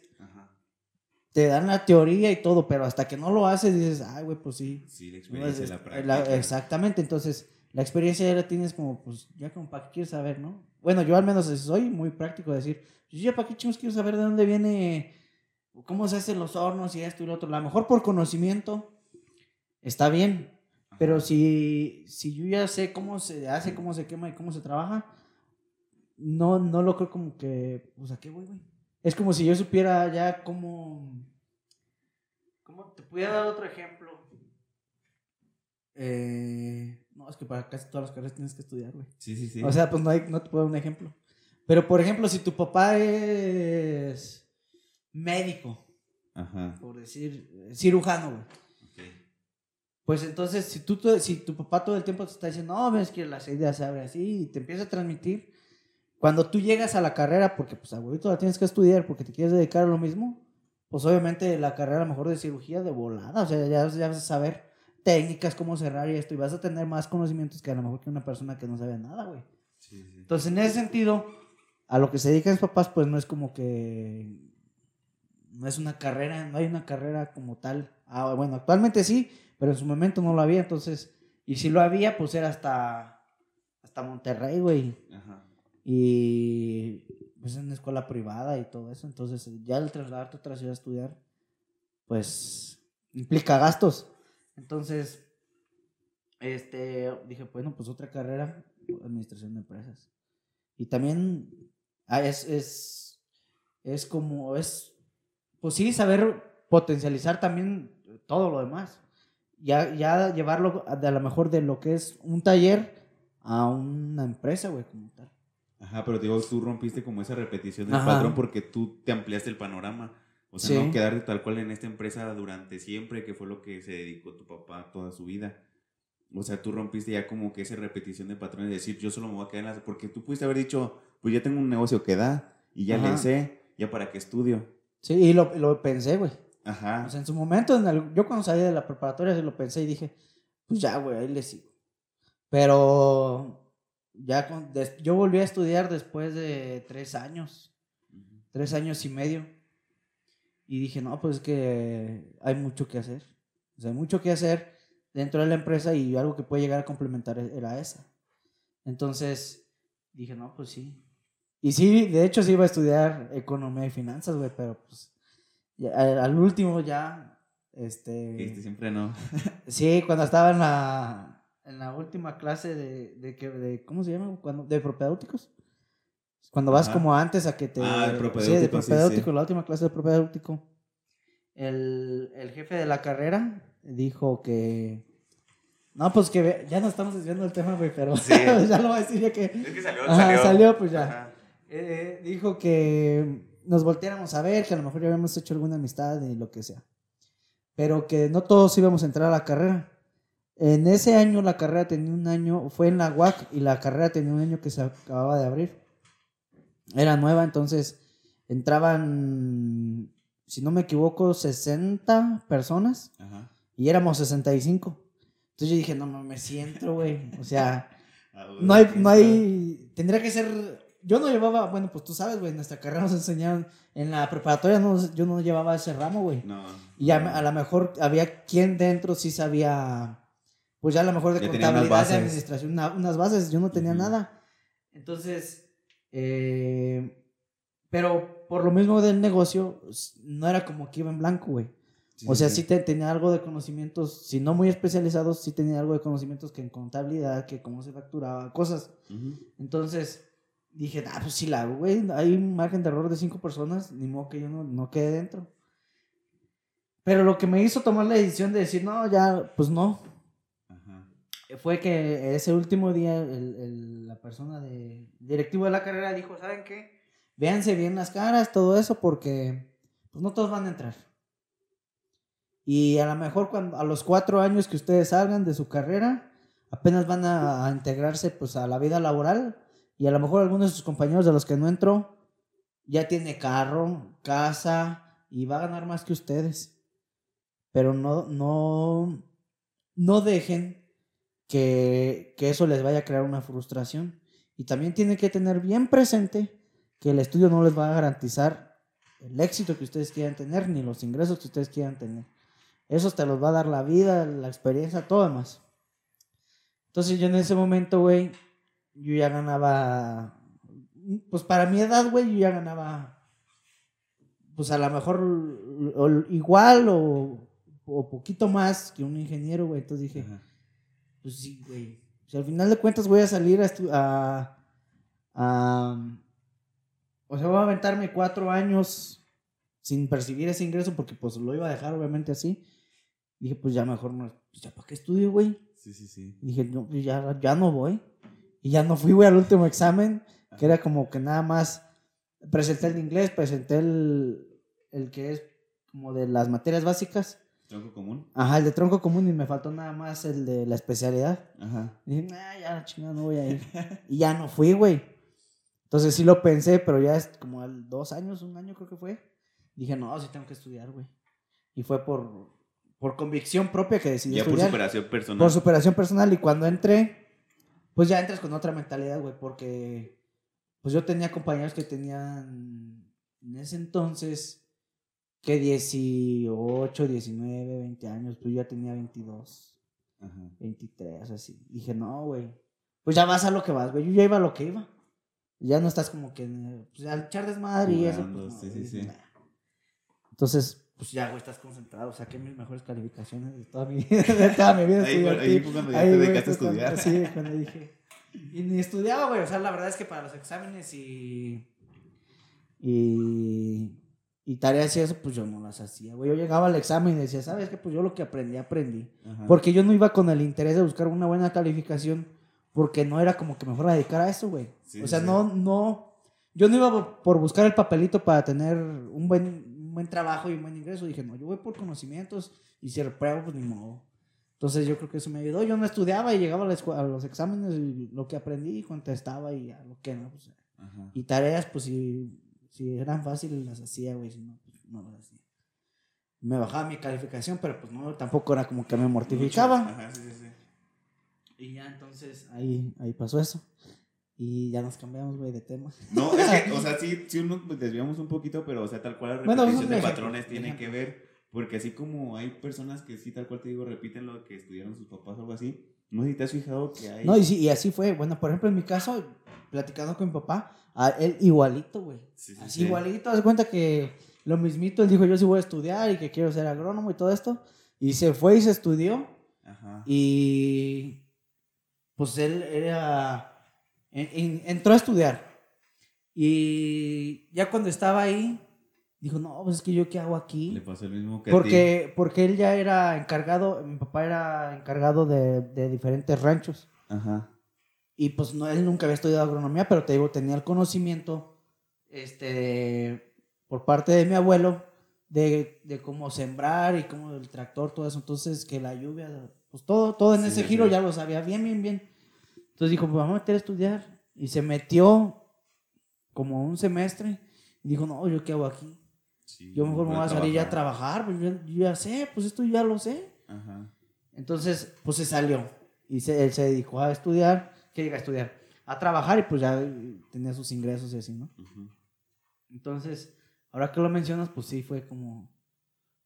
Te dan la teoría y todo, pero hasta que no lo haces, dices, ay, güey, pues sí, Sí, la experiencia, es- la práctica. la- exactamente, entonces la experiencia ya la tienes como, pues, ya como para qué quieres saber, ¿no? Bueno, yo al menos soy muy práctico de decir, pues ya para qué chingos quiero saber de dónde viene, cómo se hacen los hornos y esto y lo otro. A lo mejor por conocimiento está bien, Ajá. pero si, si yo ya sé cómo se hace, cómo se quema y cómo se trabaja, no, no lo creo como que, pues, ¿a qué voy, güey? Es como si yo supiera ya cómo... ¿Cómo te pudiera dar otro ejemplo? Eh, no, es que para casi todas las carreras tienes que estudiar, güey. Sí, sí, sí. O sea, pues no, hay, no te puedo dar un ejemplo. Pero, por ejemplo, si tu papá es médico, Ajá. por decir, cirujano, güey. Ok. Pues entonces, si, tú, si tu papá todo el tiempo te está diciendo, no, ves que las ideas se abren así y te empieza a transmitir, cuando tú llegas a la carrera, porque pues abuelito la tienes que estudiar porque te quieres dedicar a lo mismo, pues obviamente la carrera a lo mejor de cirugía de volada, o sea, ya, ya vas a saber técnicas, cómo cerrar y esto, y vas a tener más conocimientos que a lo mejor que una persona que no sabe nada, güey. Sí, sí. Entonces, en ese sentido, a lo que se dedican mis papás, pues no es como que. No es una carrera, no hay una carrera como tal. Ah, bueno, actualmente sí, pero en su momento no lo había, entonces. Y si lo había, pues era hasta. Hasta Monterrey, güey. Ajá. Y. Pues en una escuela privada y todo eso. Entonces, ya el trasladarte a otra ciudad a estudiar, pues. implica gastos. Entonces. Este. Dije, bueno, pues otra carrera, administración de empresas. Y también ah, es, es, es como, es, pues sí, saber potencializar también todo lo demás. Ya, ya llevarlo de a lo mejor de lo que es un taller a una empresa, güey, como tal. Ajá, pero digo, tú rompiste como esa repetición del Ajá. patrón porque tú te ampliaste el panorama. O sea, Sí. no quedarte tal cual en esta empresa durante siempre, que fue lo que se dedicó tu papá toda su vida. O sea, tú rompiste ya como que esa repetición de patrón y decir, yo solo me voy a quedar en las... Porque tú pudiste haber dicho, pues ya tengo un negocio que da y ya Ajá. le sé, ya para qué estudio. Sí, y lo, lo pensé, güey. Ajá. O sea, en su momento, en el- yo cuando salí de la preparatoria, lo pensé y dije, pues ya, güey, ahí le sigo. Pero ya con- des- yo volví a estudiar después de tres años, tres años y medio. Y dije, no, pues es que hay mucho que hacer. O sea, hay mucho que hacer dentro de la empresa y algo que puede llegar a complementar e- era esa. Entonces dije, no, pues sí. Y sí, de hecho sí iba a estudiar economía y finanzas, güey, pero pues al último ya, Este, este... siempre no. Sí, cuando estaba en la, en la última clase de, de, que- de ¿cómo se llama? Cuando, de propedéuticos. Cuando vas Ajá. como antes a que te... Ah, de Sí, de propedéutico, sí, propedéutico, sí. la última clase de propedéutico. El, el jefe de la carrera dijo que... No, pues que ve- ya no estamos desviando del tema, güey, pero Sí. ya lo voy a decir ya que... Es que salió, Ajá, salió, pues ya. Eh, dijo que nos volteáramos a ver, que a lo mejor ya habíamos hecho alguna amistad y lo que sea. Pero que no todos íbamos a entrar a la carrera. En ese año la carrera tenía un año, fue en la UAC y la carrera tenía un año que se acababa de abrir. Era nueva, entonces entraban, si no me equivoco, 60 personas Ajá. y éramos 65. Entonces yo dije, no mames, si entro, güey. O sea, Ah, no hay, ¿quién no hay, tendría que ser, yo no llevaba, bueno, pues tú sabes, güey, en nuestra carrera nos enseñaron, en la preparatoria no, yo no llevaba ese ramo, güey. No. Y a, a lo mejor había quien dentro sí sabía, pues ya a lo mejor de Ya contabilidad, de administración, una- unas bases, yo no tenía nada. Entonces, eh, pero por lo mismo del negocio, no era como que iba en blanco, güey. Sí, O sea, sí. sí te, tenía algo de conocimientos, si no muy especializados, sí tenía algo de conocimientos que en contabilidad, que cómo se facturaba, cosas. Entonces dije, ah, pues sí la hago, güey. Hay un margen de error de cinco personas, ni modo que yo no, no quede dentro. Pero lo que me hizo tomar la decisión de decir, no, ya, pues no. Fue que ese último día el- la persona de directivo de la carrera dijo, ¿saben qué? Véanse bien las caras, todo eso, porque pues no todos van a entrar. Y a lo mejor cuando, a los cuatro años que ustedes salgan de su carrera, apenas van a, a integrarse pues a la vida laboral y a lo mejor algunos de sus compañeros de los que no entró ya tiene carro, casa y va a ganar más que ustedes. Pero no, no, no dejen que, que eso les vaya a crear una frustración. Y también tienen que tener bien presente que el estudio no les va a garantizar el éxito que ustedes quieran tener, ni los ingresos que ustedes quieran tener. Eso te los va a dar la vida, la experiencia, todo demás. Entonces yo en ese momento, güey, yo ya ganaba, pues para mi edad, güey, yo ya ganaba, pues a lo mejor igual o, o poquito más que un ingeniero, güey. Entonces dije. Pues sí, güey. Si al final de cuentas voy a salir a, a, a- O sea, voy a aventarme cuatro años sin percibir ese ingreso porque pues lo iba a dejar obviamente así. Dije, pues ya mejor no... Pues ya para qué estudio, güey. Sí, sí, sí. Dije, no, pues ya, ya no voy. Y ya no fui, güey, al último examen, que era como que nada más presenté el de inglés, presenté el, el que es como de las materias básicas. Tronco común. Ajá, el de tronco común y me faltó nada más el de la especialidad. Ajá. Y dije, nah, ya chingada no voy a ir. y ya no fui, güey. Entonces sí lo pensé, pero ya es como al dos años, un año creo que fue. Dije, no, sí tengo que estudiar, güey. Y fue por, por convicción propia que decidí Ya por estudiar. superación personal. Por superación personal. Y cuando entré, pues ya entras con otra mentalidad, güey, porque pues yo tenía compañeros que tenían en ese entonces que 18, 19, 20 años, pues yo ya tenía 22, Ajá. 23, así. Dije, no, güey, pues ya vas a lo que vas, güey, yo ya iba a lo que iba. Ya no estás como que pues, al echar desmadre y eso. pues, Jugando, no, sí, sí, güey, sí. nah. Entonces, pues ya, güey, estás concentrado. Saqué mis mejores calificaciones de toda mi, de toda mi vida. Ahí fue- ahí fue cuando ya Ahí, te dedicaste a cuando- estudiar. Sí, cuando dije. Y ni estudiaba, güey. O sea, la verdad es que para los exámenes y. Y, y tareas y eso, pues yo no las hacía, güey. Yo llegaba al examen y decía, ¿sabes qué? Pues yo lo que aprendí, aprendí. Ajá. Porque yo no iba con el interés de buscar una buena calificación, porque no era como que me fuera a dedicar a eso, güey. Sí, o sea, sí. no, no, yo no iba por- buscar el papelito para tener un buen, un buen trabajo y un buen ingreso. Dije, no, yo voy por conocimientos y si repruebo, pues ni modo. Entonces yo creo que eso me ayudó. Yo no estudiaba y llegaba a, la escue- a los exámenes y lo que aprendí contestaba y a lo que no. Pues, y tareas, pues si, si eran fáciles las hacía, güey. Si no, pues no las hacía. Me bajaba mi calificación, pero pues no, tampoco era como que me mortificaba. Ajá, sí, sí, sí. Y ya entonces ahí, ahí pasó eso. Y ya nos cambiamos, güey, de tema. No, es que, o sea, sí, sí nos desviamos un poquito, pero, o sea, tal cual la Bueno, repetición un de patrones tiene que ver, porque así como hay personas que sí, tal cual te digo, repiten lo que estudiaron sus papás o algo así, no sé si te has fijado que hay... No, y, sí, y así fue. Bueno, por ejemplo, en mi caso, platicando con mi papá, a él igualito, güey. Sí, sí, Así sí. igualito, haz cuenta que lo mismito, él dijo, yo sí voy a estudiar y que quiero ser agrónomo y todo esto. Y se fue y se estudió. Ajá. Y pues él era. en- en- entró a estudiar. Y ya cuando estaba ahí, dijo: No, pues es que yo qué hago Le aquí. pasó el mismo que a ti. Porque, porque él ya era encargado, mi papá era encargado de, de diferentes ranchos. Ajá. Y pues no, él nunca había estudiado agronomía, pero te digo, tenía el conocimiento este, por parte de mi abuelo de, de cómo sembrar y cómo el tractor, todo eso. Entonces, que la lluvia, pues todo, todo en Sí, ese sí, giro ya lo sabía bien, bien, bien. Entonces dijo, pues vamos a meter a estudiar. Y se metió como un semestre y dijo, no, ¿yo qué hago aquí? Sí, Yo mejor me voy a salir ya a trabajar. trabajar, pues yo, yo ya sé, pues esto ya lo sé. Ajá. Entonces, pues se salió y se, él se dedicó a estudiar, que diga a estudiar, a trabajar y pues ya tenía sus ingresos y así, ¿no? Entonces, ahora que lo mencionas, pues sí fue como,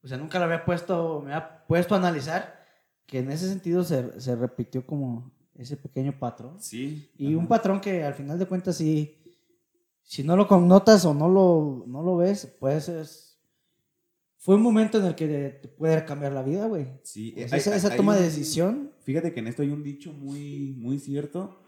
o sea, nunca lo había puesto, me había puesto a analizar que en ese sentido se, se repitió como ese pequeño patrón. Sí. Y un patrón que al final de cuentas sí, si no lo connotas o no lo, no lo ves, pues es... Fue un momento en el que te puede cambiar la vida, güey. Sí, sea, hay- esa, esa hay toma de un- decisión. Fíjate que en esto hay un dicho muy, muy cierto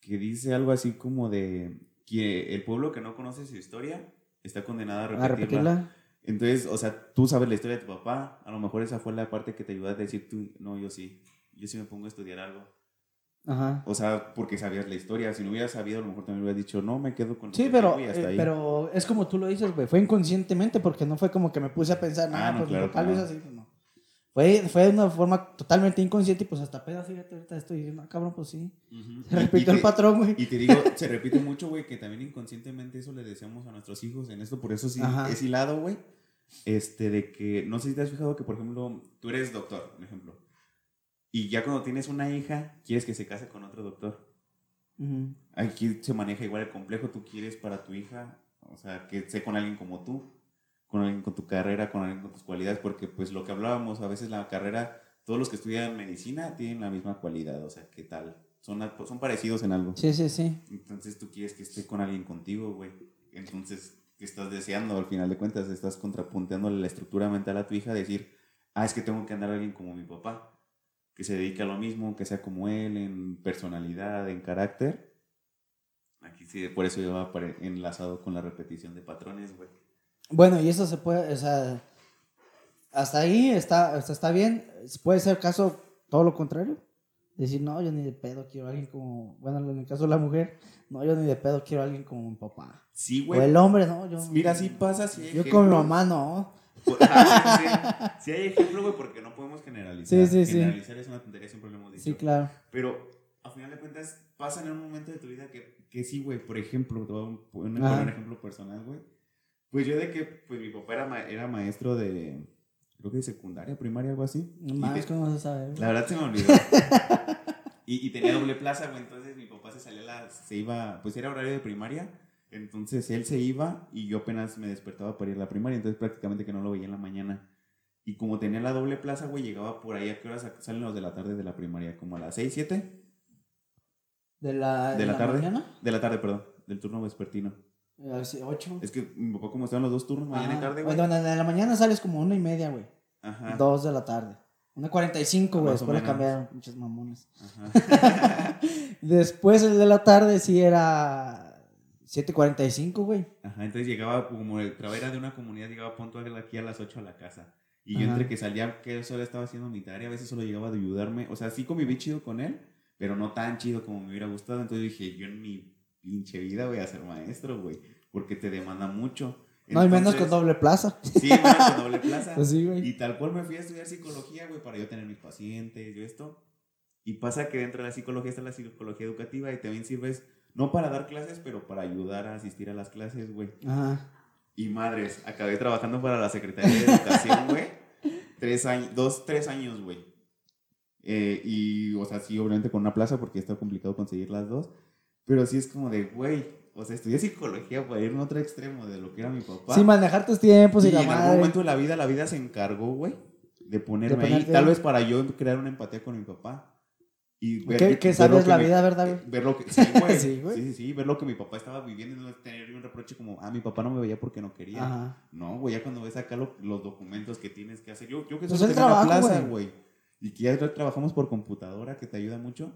que dice algo así como de que el pueblo que no conoce su historia está condenado a repetirla. A repetirla. Entonces, o sea, tú sabes la historia de tu papá, a lo mejor esa fue la parte que te ayudó a decir tú, no, yo sí, yo sí me pongo a estudiar algo. Ajá. O sea, porque sabías la historia, si no hubieras sabido, a lo mejor también hubieras dicho, no, me quedo con Sí, pero, y hasta eh, ahí. pero es como tú lo dices, güey. Fue inconscientemente porque no fue como que me puse a pensar, Ah, nada, no, pues claro no. hizo así, no. Fue, fue de una forma totalmente inconsciente y pues hasta pedo, fíjate, ahorita estoy diciendo, ah, cabrón, pues sí. Ujú. Se Y- y repitió el patrón, güey. Y te digo, se repite mucho, güey, que también inconscientemente eso le deseamos a nuestros hijos en esto, por eso sí Ajá. es hilado, güey. Este, de que, no sé si te has fijado que, por ejemplo, tú eres doctor, por ejemplo, y ya cuando tienes una hija, quieres que se case con otro doctor. Ujú. Aquí se maneja igual el complejo, tú quieres para tu hija, o sea, que sea con alguien como tú, con alguien con tu carrera, con alguien con tus cualidades, porque pues lo que hablábamos, a veces la carrera, todos los que estudian medicina tienen la misma cualidad, o sea, ¿qué tal? Son, son parecidos en algo. Sí, sí, sí. Entonces tú quieres que esté con alguien contigo, güey. Entonces, ¿qué estás deseando al final de cuentas? Estás contrapunteándole la estructura mental a tu hija, decir, ah, es que tengo que andar a alguien como mi papá, que se dedique a lo mismo, que sea como él en personalidad, en carácter. Aquí sí, por eso yo va enlazado con la repetición de patrones, güey. Bueno, y eso se puede, o sea, hasta ahí está, está bien. Puede ser caso todo lo contrario. Decir, no, yo ni de pedo quiero a alguien como, bueno, en el caso de la mujer, no, yo ni de pedo quiero a alguien como mi papá. Sí, O güey. el hombre, no, yo. Mira, sí pasa, sí Yo con mi mamá, no. Por- ah, sí, sí, sí hay ejemplo, güey, porque no podemos generalizar. Sí, sí, sí. Generalizar es una tontería, siempre lo hemos dicho. Sí, claro. Pero a final de cuentas pasan en un momento de tu vida que, que sí, güey. Por ejemplo, te voy a poner Ajá. un ejemplo personal, güey. Pues yo de que pues mi papá era, ma- era maestro de, creo que de secundaria, primaria, algo así. No te- ¿cómo se sabe? la verdad se me olvidó. y, y tenía doble plaza, güey. Entonces mi papá se salía, la, se iba, pues era horario de primaria. Entonces él se iba y yo apenas me despertaba para ir a la primaria. Entonces prácticamente que no lo veía en la mañana. Y como tenía la doble plaza, güey, llegaba por ahí. ¿A qué horas salen los de la tarde de la primaria? ¿Como a las 6, 7? ¿De la, ¿De la tarde? mañana? De la tarde, perdón. Del turno vespertino. A las ocho. Es que mi papá, como estaban los dos turnos, mañana y Ajá. tarde, güey. Bueno, de la mañana sales como una y media, güey. Ajá. Dos de la tarde. Una cuarenta y cinco, güey. Después le cambiaron, pinches mamones. Ajá. Después el de la tarde sí era 7.45, güey. Ajá, entonces llegaba, como el trabajo era de una comunidad, llegaba puntual aquí a las 8 a la casa. Y yo entre que salía, que solo estaba haciendo mi tarea, a veces solo llegaba a ayudarme. O sea, sí conviví chido con él, pero no tan chido como me hubiera gustado. Entonces dije, yo en mi pinche vida voy a ser maestro, güey, porque te demanda mucho. No hay menos con doble plaza. Sí, menos con doble plaza. Pues sí, güey. Y tal cual me fui a estudiar psicología, güey, para yo tener mis pacientes y esto. Y pasa que dentro de la psicología está la psicología educativa y también sirves, no para dar clases, pero para ayudar a asistir a las clases, güey. Ajá. Y madres, acabé trabajando para la Secretaría de Educación, güey. Tres años, dos, tres años, güey. Eh, y, o sea, sí, obviamente con una plaza porque está complicado conseguir las dos. Pero sí es como de, güey, o sea, estudié psicología para ir en otro extremo de lo que era mi papá. Sí, manejar tus tiempos y, y la en algún momento de la vida, la vida se encargó, güey, de ponerme De ahí. Tal vez para yo crear una empatía con mi papá. Y ver, ¿Qué, lo sabes que la mi- vida, verdad? Ver lo que, sí, güey. Sí, sí, güey. sí, sí, ver lo que mi papá estaba viviendo y no tener un reproche como, ah, mi papá no me veía porque no quería. Ajá. No, güey, ya cuando ves acá lo- los documentos que tienes que hacer. Yo, yo que Pues tenía una trabajo, plaza, güey. Y que ya tra- trabajamos por computadora, que te ayuda mucho.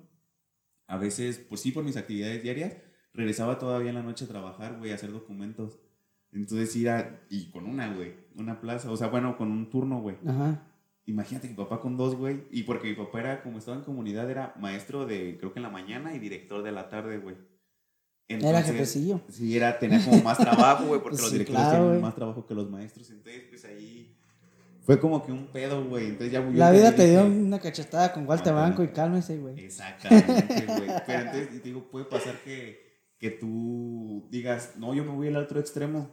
A veces, pues sí, por mis actividades diarias, regresaba todavía en la noche a trabajar, güey, a hacer documentos. Entonces ir a, y con una, güey, una plaza, o sea, bueno, con un turno, güey. Ajá. Imagínate que mi papá con dos, güey. Y porque mi papá era, como estaba en comunidad, era maestro de, creo que en la mañana y director de la tarde, güey. Era jefecillo. Sí, era, tenía como más trabajo, güey, porque los directores claro, tienen más trabajo que los maestros. Entonces, pues ahí fue como que un pedo, güey. Entonces ya La vida te dio dije, una cachetada con Walter Ajá. Banco y cálmese, güey. Exactamente, güey. Pero entonces, digo, puede pasar que, que tú digas, no, yo me voy al otro extremo.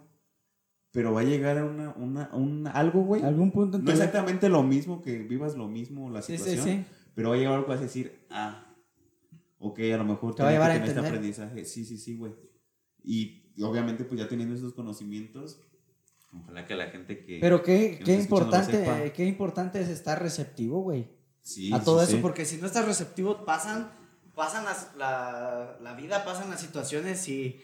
Pero va a llegar a una, una, un algo, güey. Algún punto en No exactamente lo mismo, que vivas lo mismo, la Sí, sí, situación. sí. Pero va a llegar algo que vas a decir, ah, ok, a lo mejor Te va a llevar que a este aprendizaje. Sí, sí, sí, güey. Y, y obviamente, pues ya teniendo esos conocimientos, ojalá que la gente que. Pero qué, que qué importante, qué importante es estar receptivo, güey. Sí, a sí, todo sí. eso, porque si no estás receptivo, pasan, pasan las, la, la vida, pasan las situaciones y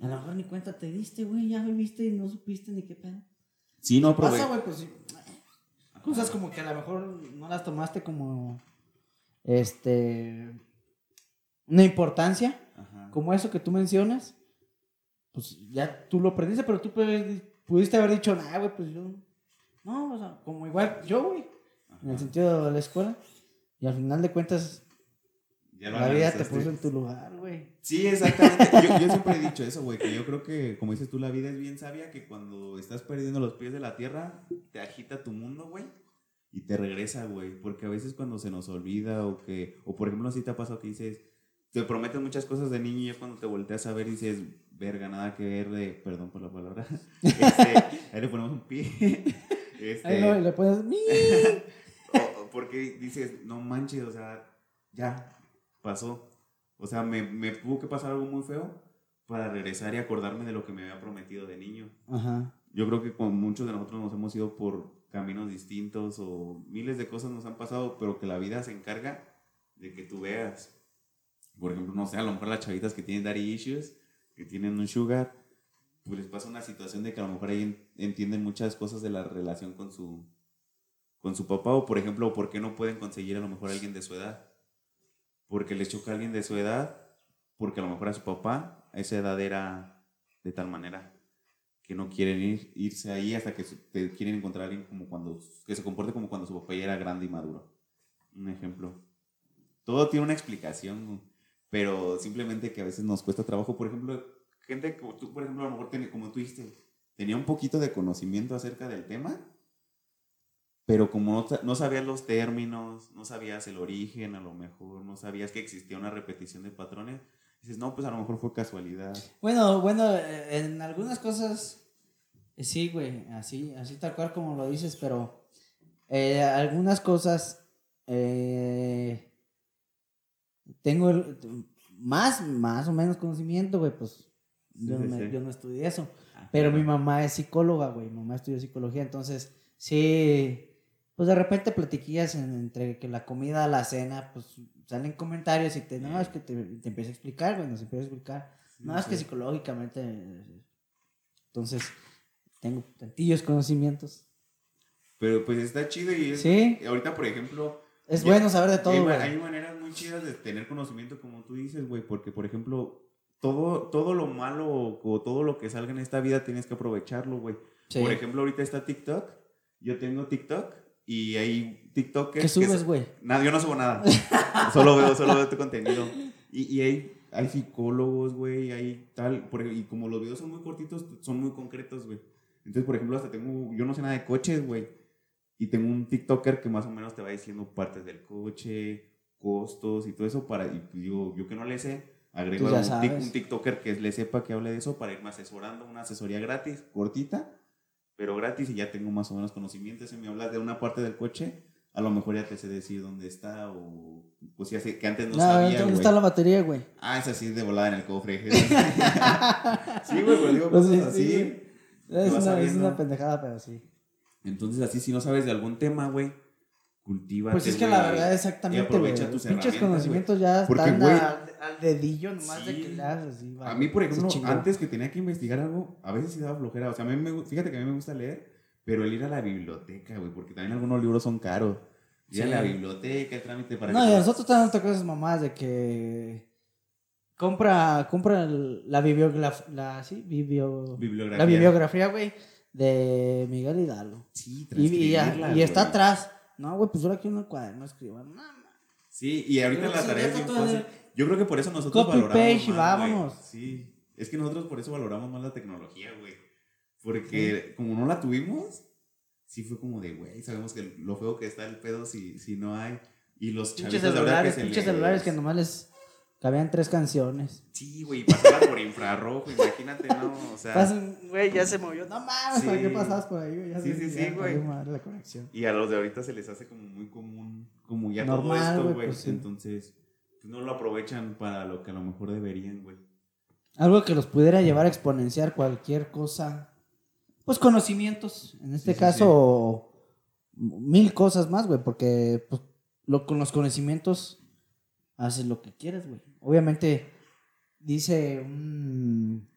a lo mejor ni cuenta te diste, güey, ya viviste y no supiste ni qué pedo. Sí, no, pero. Pasa, güey, pues sí. Cosas como que a lo mejor no las tomaste como, este, una importancia, Ajá. como eso que tú mencionas, pues ya tú lo aprendiste, pero tú pudiste, haber dicho, nah, güey, pues yo, no, o sea, como igual yo, güey, en el sentido de la escuela, y al final de cuentas, Ya lo la vida te puso en tu lugar, güey. Sí, exactamente. Yo, yo siempre he dicho eso, güey, que yo creo que, como dices tú, la vida es bien sabia, que cuando estás perdiendo los pies de la tierra, te agita tu mundo, güey, y te regresa, güey. Porque a veces cuando se nos olvida o que, o por ejemplo, si te ha pasado que dices, te prometen muchas cosas de niño y ya cuando te volteas a ver dices, verga, nada que ver de, perdón por la palabra, este, ahí le ponemos un pie. Este, Ahí lo- le pones, o porque dices, no manches, o sea, ya pasó. O sea, me, me tuvo que pasar algo muy feo para regresar y acordarme de lo que me había prometido de niño. Ajá. Yo creo que con muchos de nosotros nos hemos ido por caminos distintos o miles de cosas nos han pasado, pero que la vida se encarga de que tú veas. Por ejemplo, no sé, a lo mejor las chavitas que tienen daddy issues, que tienen un sugar, pues les pasa una situación de que a lo mejor ahí en- entienden muchas cosas de la relación con su, con su papá, o por ejemplo, por qué no pueden conseguir a lo mejor a alguien de su edad. Porque les choca a alguien de su edad, porque a lo mejor a su papá a esa edad era de tal manera que no quieren ir, irse ahí hasta que te quieren encontrar a alguien como cuando, que se comporte como cuando su papá ya era grande y maduro. Un ejemplo. Todo tiene una explicación, pero simplemente que a veces nos cuesta trabajo. Por ejemplo, gente como tú, por ejemplo, a lo mejor, tiene- como tú dijiste, tenía un poquito de conocimiento acerca del tema, pero como no, sa- no sabías los términos, no sabías el origen, a lo mejor no sabías que existía una repetición de patrones, dices, no, pues a lo mejor fue casualidad. Bueno, bueno, eh, en algunas cosas eh, sí, güey, así, así tal cual como lo dices, pero eh, algunas cosas eh, tengo el- más, más o menos conocimiento, güey, pues yo, Sí, no sí, me- sí. yo no estudié eso, Ah, pero mi mamá es psicóloga, güey, mi mamá estudió psicología, entonces sí, pues de repente platiquillas en- entre que la comida, la cena, pues salen comentarios y te, no, es que te, te empieza a explicar, güey, nos empieza a explicar. No, es que Sí. psicológicamente. Entonces, tengo tantillos conocimientos. Pero pues está chido y es- Sí. ahorita, por ejemplo... Es ya- bueno saber de hay, todo, güey. hay maneras muy chidas de tener conocimiento, como tú dices, güey, porque, por ejemplo, todo, todo lo malo o todo lo que salga en esta vida tienes que aprovecharlo, güey. Sí. Por ejemplo, ahorita está TikTok. Yo tengo TikTok y hay TikTokers. ¿Qué subes, güey? Nada, yo no subo nada. solo veo, solo veo tu contenido. Y, y hay, hay psicólogos, güey, hay tal. por y como los videos son muy cortitos, son muy concretos, güey. Entonces, por ejemplo, hasta tengo. Yo no sé nada de coches, güey. Y tengo un TikToker que más o menos te va diciendo partes del coche, costos y todo eso. para Y digo, yo que no le sé, agrego ya un, un TikToker que le sepa que hable de eso para irme asesorando. Una asesoría gratis, cortita, pero gratis. Y ya tengo más o menos conocimiento. Si me hablas de una parte del coche, a lo mejor ya te sé decir dónde está o pues ya sé que antes no, No, sabía, ¿dónde está la batería, güey? Ah, es así de volada en el cofre. sí, güey, pero digo Pues sí, así. sí, Es una, es una pendejada, pero sí. Entonces, así si no sabes de algún tema, güey, cultiva. Pues es que la verdad, exactamente, güey. aprovecha Los tus pinches conocimientos ya Porque, están al, al dedillo nomás de que le haces así. A mí, por ejemplo, antes que tenía que investigar algo, a veces sí daba flojera. O sea, a mí me, fíjate que a mí me gusta leer, pero el ir a la biblioteca, güey, porque también algunos libros son caros. Ir a la biblioteca, el trámite para No, que y a nosotros también nos tocó esas mamadas de que compra, compra el- la bibliografía, la, sí, biblio- bibliografía. la bibliografía, güey, de Miguel Hidalgo. Sí, Y, y, y está atrás. No, güey, pues yo aquí en el cuaderno escribo. No, mames. Sí, y ahorita la tarea es bien fácil. Yo creo que por eso nosotros Copy valoramos paste y más, güey. vámonos. Sí, es que nosotros por eso valoramos más la tecnología, güey. Porque como no la tuvimos, sí fue como de, güey, sabemos que lo feo que está el pedo si, si no hay. Y los chavitos de ahora que celulares, se les- celulares que nomás les cabían tres canciones. Sí, güey, pasaba por infrarrojo, imagínate, ¿no? O sea... Pasan, güey, ya se movió. No mames, ¿para Sí. qué pasabas por ahí? güey? Sí, sí, sí, güey. la conexión. Y a los de ahorita se les hace como muy común, como ya Normal, todo esto, güey, güey. pues. Entonces, pues no lo aprovechan para lo que a lo mejor deberían, güey. Algo que los pudiera llevar a exponenciar cualquier cosa. Pues conocimientos. En este sí, caso, mil cosas más, güey. Porque pues, lo, con los conocimientos haces lo que quieres, güey. Obviamente, dice un,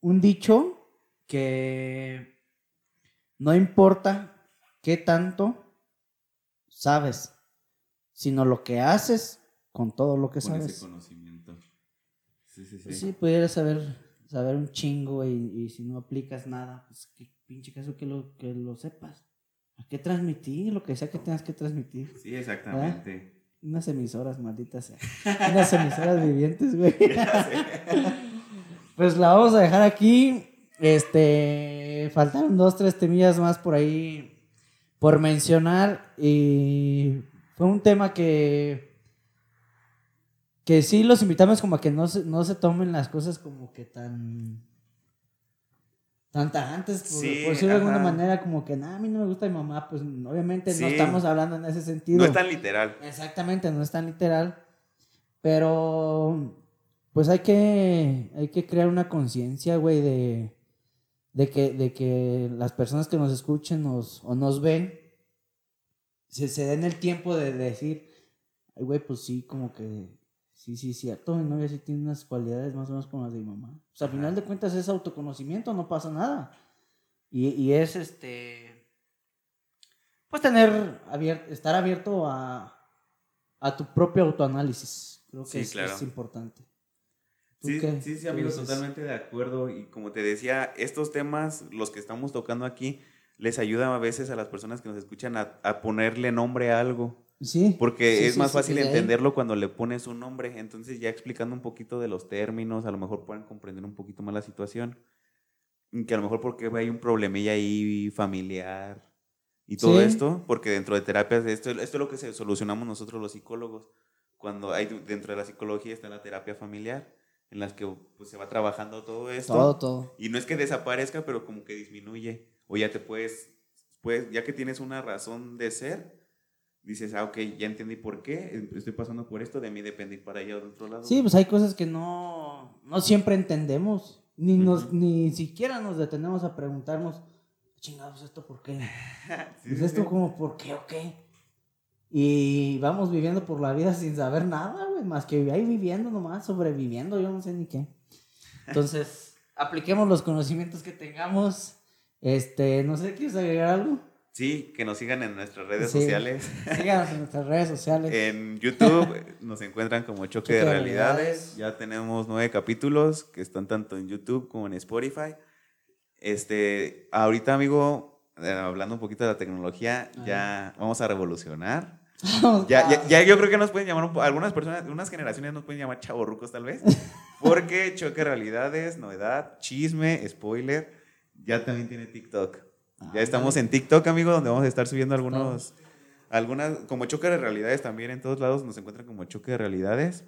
un dicho que no importa qué tanto sabes, sino lo que haces con todo lo que Con sabes. ese conocimiento. Sí, sí, sí. Pues sí, pudieras saber, saber un chingo y, y si no aplicas nada, pues qué pinche caso que lo, que lo sepas. ¿A qué transmitir? Lo que sea que tengas que transmitir. Sí, exactamente. Unas emisoras, malditas sea. Unas emisoras vivientes, güey. pues la vamos a dejar aquí. Este, faltaron dos, tres temillas más por ahí por mencionar. Y fue un tema que, que sí los invitamos como a que no se, no se tomen las cosas como que tan, tan tajantes, por, Sí, por decirlo de alguna manera, como que, "Nah, a mí no me gusta mi mamá, pues obviamente Sí. no estamos hablando en ese sentido. No es tan literal. Exactamente, no es tan literal. Pero pues hay que, hay que crear una conciencia, güey, de, de, que, de que las personas que nos escuchen nos, o nos ven se, se den el tiempo de, decir, ay, güey, pues sí, como que sí, sí, cierto, mi novia sí tiene unas cualidades más o menos como las de mi mamá. Pues al final de cuentas es autoconocimiento, no pasa nada. Y, y es este, pues tener, abierto, estar abierto a, a tu propio autoanálisis. Creo que Sí, es, claro. es importante. ¿Tú Sí, qué- sí, sí, qué amigo, dices? totalmente de acuerdo. Y como te decía, estos temas, los que estamos tocando aquí, les ayudan a veces a las personas que nos escuchan a, a ponerle nombre a algo. Sí. Porque sí, es sí, más sí, fácil entenderlo cuando le pones un nombre. Entonces, ya explicando un poquito de los términos, a lo mejor pueden comprender un poquito más la situación. Que a lo mejor porque hay un problemilla ahí familiar y todo esto, porque dentro de terapias, esto, esto es lo que solucionamos nosotros los psicólogos. Cuando hay dentro de la psicología está la terapia familiar, en las que pues, se va trabajando todo esto. Todo, todo. Y no es que desaparezca, pero como que disminuye. O ya te puedes, puedes, ya que tienes una razón de ser, dices, ah, ok, ya entendí por qué, estoy pasando por esto, de mí depende ir para allá de otro lado. Sí, pues hay cosas que no, no siempre entendemos. Ni, nos, ni siquiera nos detenemos a preguntarnos, chingados, ¿esto por qué? Sí, Pues sí, esto sí. como, ¿por qué o qué? Y vamos viviendo por la vida sin saber nada, güey, más que ahí viviendo nomás, sobreviviendo, yo no sé ni qué. Entonces, apliquemos los conocimientos que tengamos. Este, no sé, ¿quieres agregar algo? Sí, que nos sigan en nuestras redes Sí. sociales. Síganos en nuestras redes sociales. En YouTube nos encuentran como Choque, Choque de de Realidades. Realidades. Ya tenemos nueve capítulos que están tanto en YouTube como en Spotify. Este, ahorita, amigo, eh, hablando un poquito de la tecnología, ya vamos a revolucionar. Ya, ya, ya yo creo que nos pueden llamar, algunas personas, unas generaciones nos pueden llamar chavorrucos tal vez, porque Choque de Realidades, novedad, chisme, spoiler, ya también tiene TikTok. Ya estamos en TikTok, amigo, donde vamos a estar subiendo algunos, algunas, como Choque de Realidades también en todos lados nos encuentran como Choque de Realidades.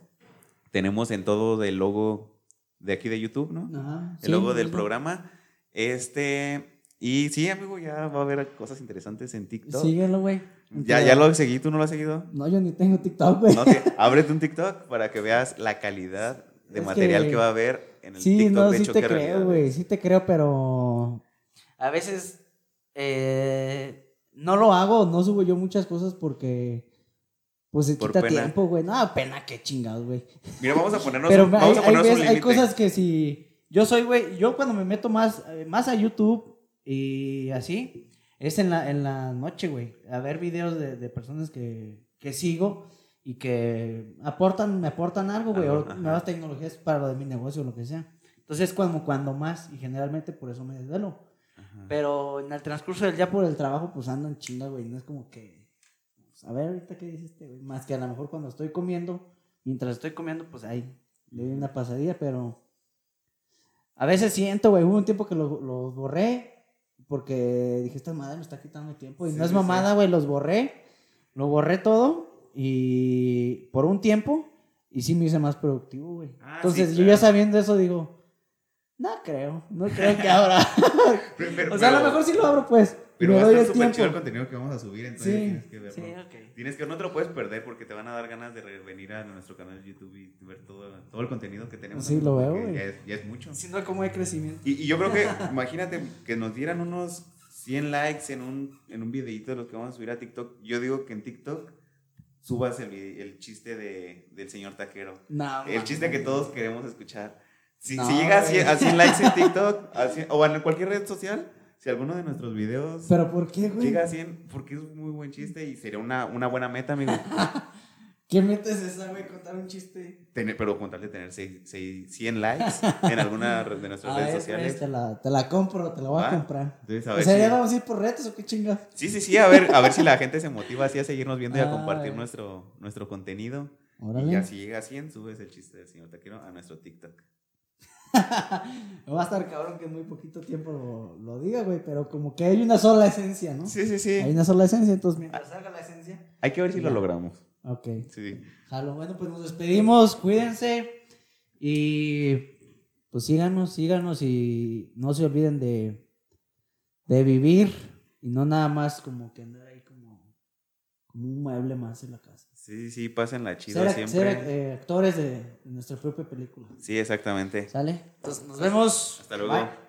Tenemos en todo el logo de aquí de YouTube, ¿no? Ajá, El sí, logo del programa. Este, y sí, amigo, ya va a haber cosas interesantes en TikTok. Síguelo, güey. Ya, ya lo seguí, ¿tú no lo has seguido? No, yo ni tengo TikTok, güey. No, te- ábrete un TikTok para que veas la calidad de Es material que, que- va a haber en el Sí, TikTok no, de sí Choque te Realidades. creo, güey. Sí te creo, pero a veces eh, no lo hago, no subo yo muchas cosas porque pues se Por quita pena. tiempo, güey. No, pena, qué chingados, güey. Mira, vamos a ponernos, Pero un, hay, vamos a hay un hay cosas que si yo soy, güey, yo cuando me meto más, más a YouTube y así, es en la, en la noche, güey, a ver videos de, de personas que, que sigo y que aportan, me aportan algo, güey, o nuevas tecnologías para lo de mi negocio o lo que sea. Entonces es como cuando más y generalmente por eso me desvelo. Ajá. Pero en el transcurso del día por el trabajo, pues ando en chinga, güey. No es como que. pues, a ver, ahorita qué dice este, güey. Más que a lo mejor cuando estoy comiendo, mientras estoy comiendo, pues ahí le doy una pasadilla, pero. A veces siento, güey. Hubo un tiempo que los borré porque dije, esta madre me está quitando tiempo. Y Sí, no es mamada, güey. Los borré. Lo borré todo y por un tiempo. Y sí me hice más productivo, güey. Ah, Entonces, sí, yo ya sabiendo eso, digo, no creo, no creo que ahora. Pero- pero- O sea, a lo mejor sí lo abro, pues. Pero me va a doy estar el súper chido el contenido que vamos a subir, entonces Sí, tienes que verlo. sí, ok. Tienes que, no te lo puedes perder porque te van a dar ganas de venir a nuestro canal de YouTube y ver todo, todo el contenido que tenemos. Sí, lo veo. Ya es, ya es mucho. Si no, ¿cómo hay crecimiento? Y, y yo creo que, imagínate, que nos dieran unos 100 likes en un, en un videito de los que vamos a subir a TikTok. Yo digo que en TikTok subas el, el chiste de, del señor taquero. No, El chiste que todos queremos escuchar. Si, No, si llega a güey. 100, a 100 likes en TikTok a 100 o en cualquier red social, si alguno de nuestros videos ¿Pero por qué, güey? llega a 100, porque es un muy buen chiste y sería una, una buena meta, amigo. ¿Qué metes esa, güey? Contar un chiste. Tener- pero con tal de tener seis- seis- 100 likes en alguna de nuestras A redes ver, sociales. pues, te la, te la compro, te la voy a comprar. Entonces, a O ver sea, si- ¿ya vamos a ir por retos o qué chinga? Sí, sí, sí, a ver, a ver si la gente se motiva así a seguirnos viendo y a Ah, compartir eh. nuestro, nuestro contenido. Órale. Y ya si llega a 100, subes el chiste del señor Taquero a nuestro TikTok. Va a estar cabrón que en muy poquito tiempo lo, lo diga, güey. Pero como que hay una sola esencia, ¿no? Sí, sí, sí. Hay una sola esencia, entonces mientras salga la esencia. Hay que ver si lo logramos. Ok. Sí. Jalo, bueno, pues nos despedimos, cuídense y pues síganos, síganos y no se olviden de, de vivir y no nada más como que andar ahí como, como un mueble más en la casa. Sí, sí, pasen la chida Ser, siempre. ser, eh, actores de, de nuestra propia película. Sí, exactamente. ¿Sale? Entonces nos vemos. Hasta luego. Bye.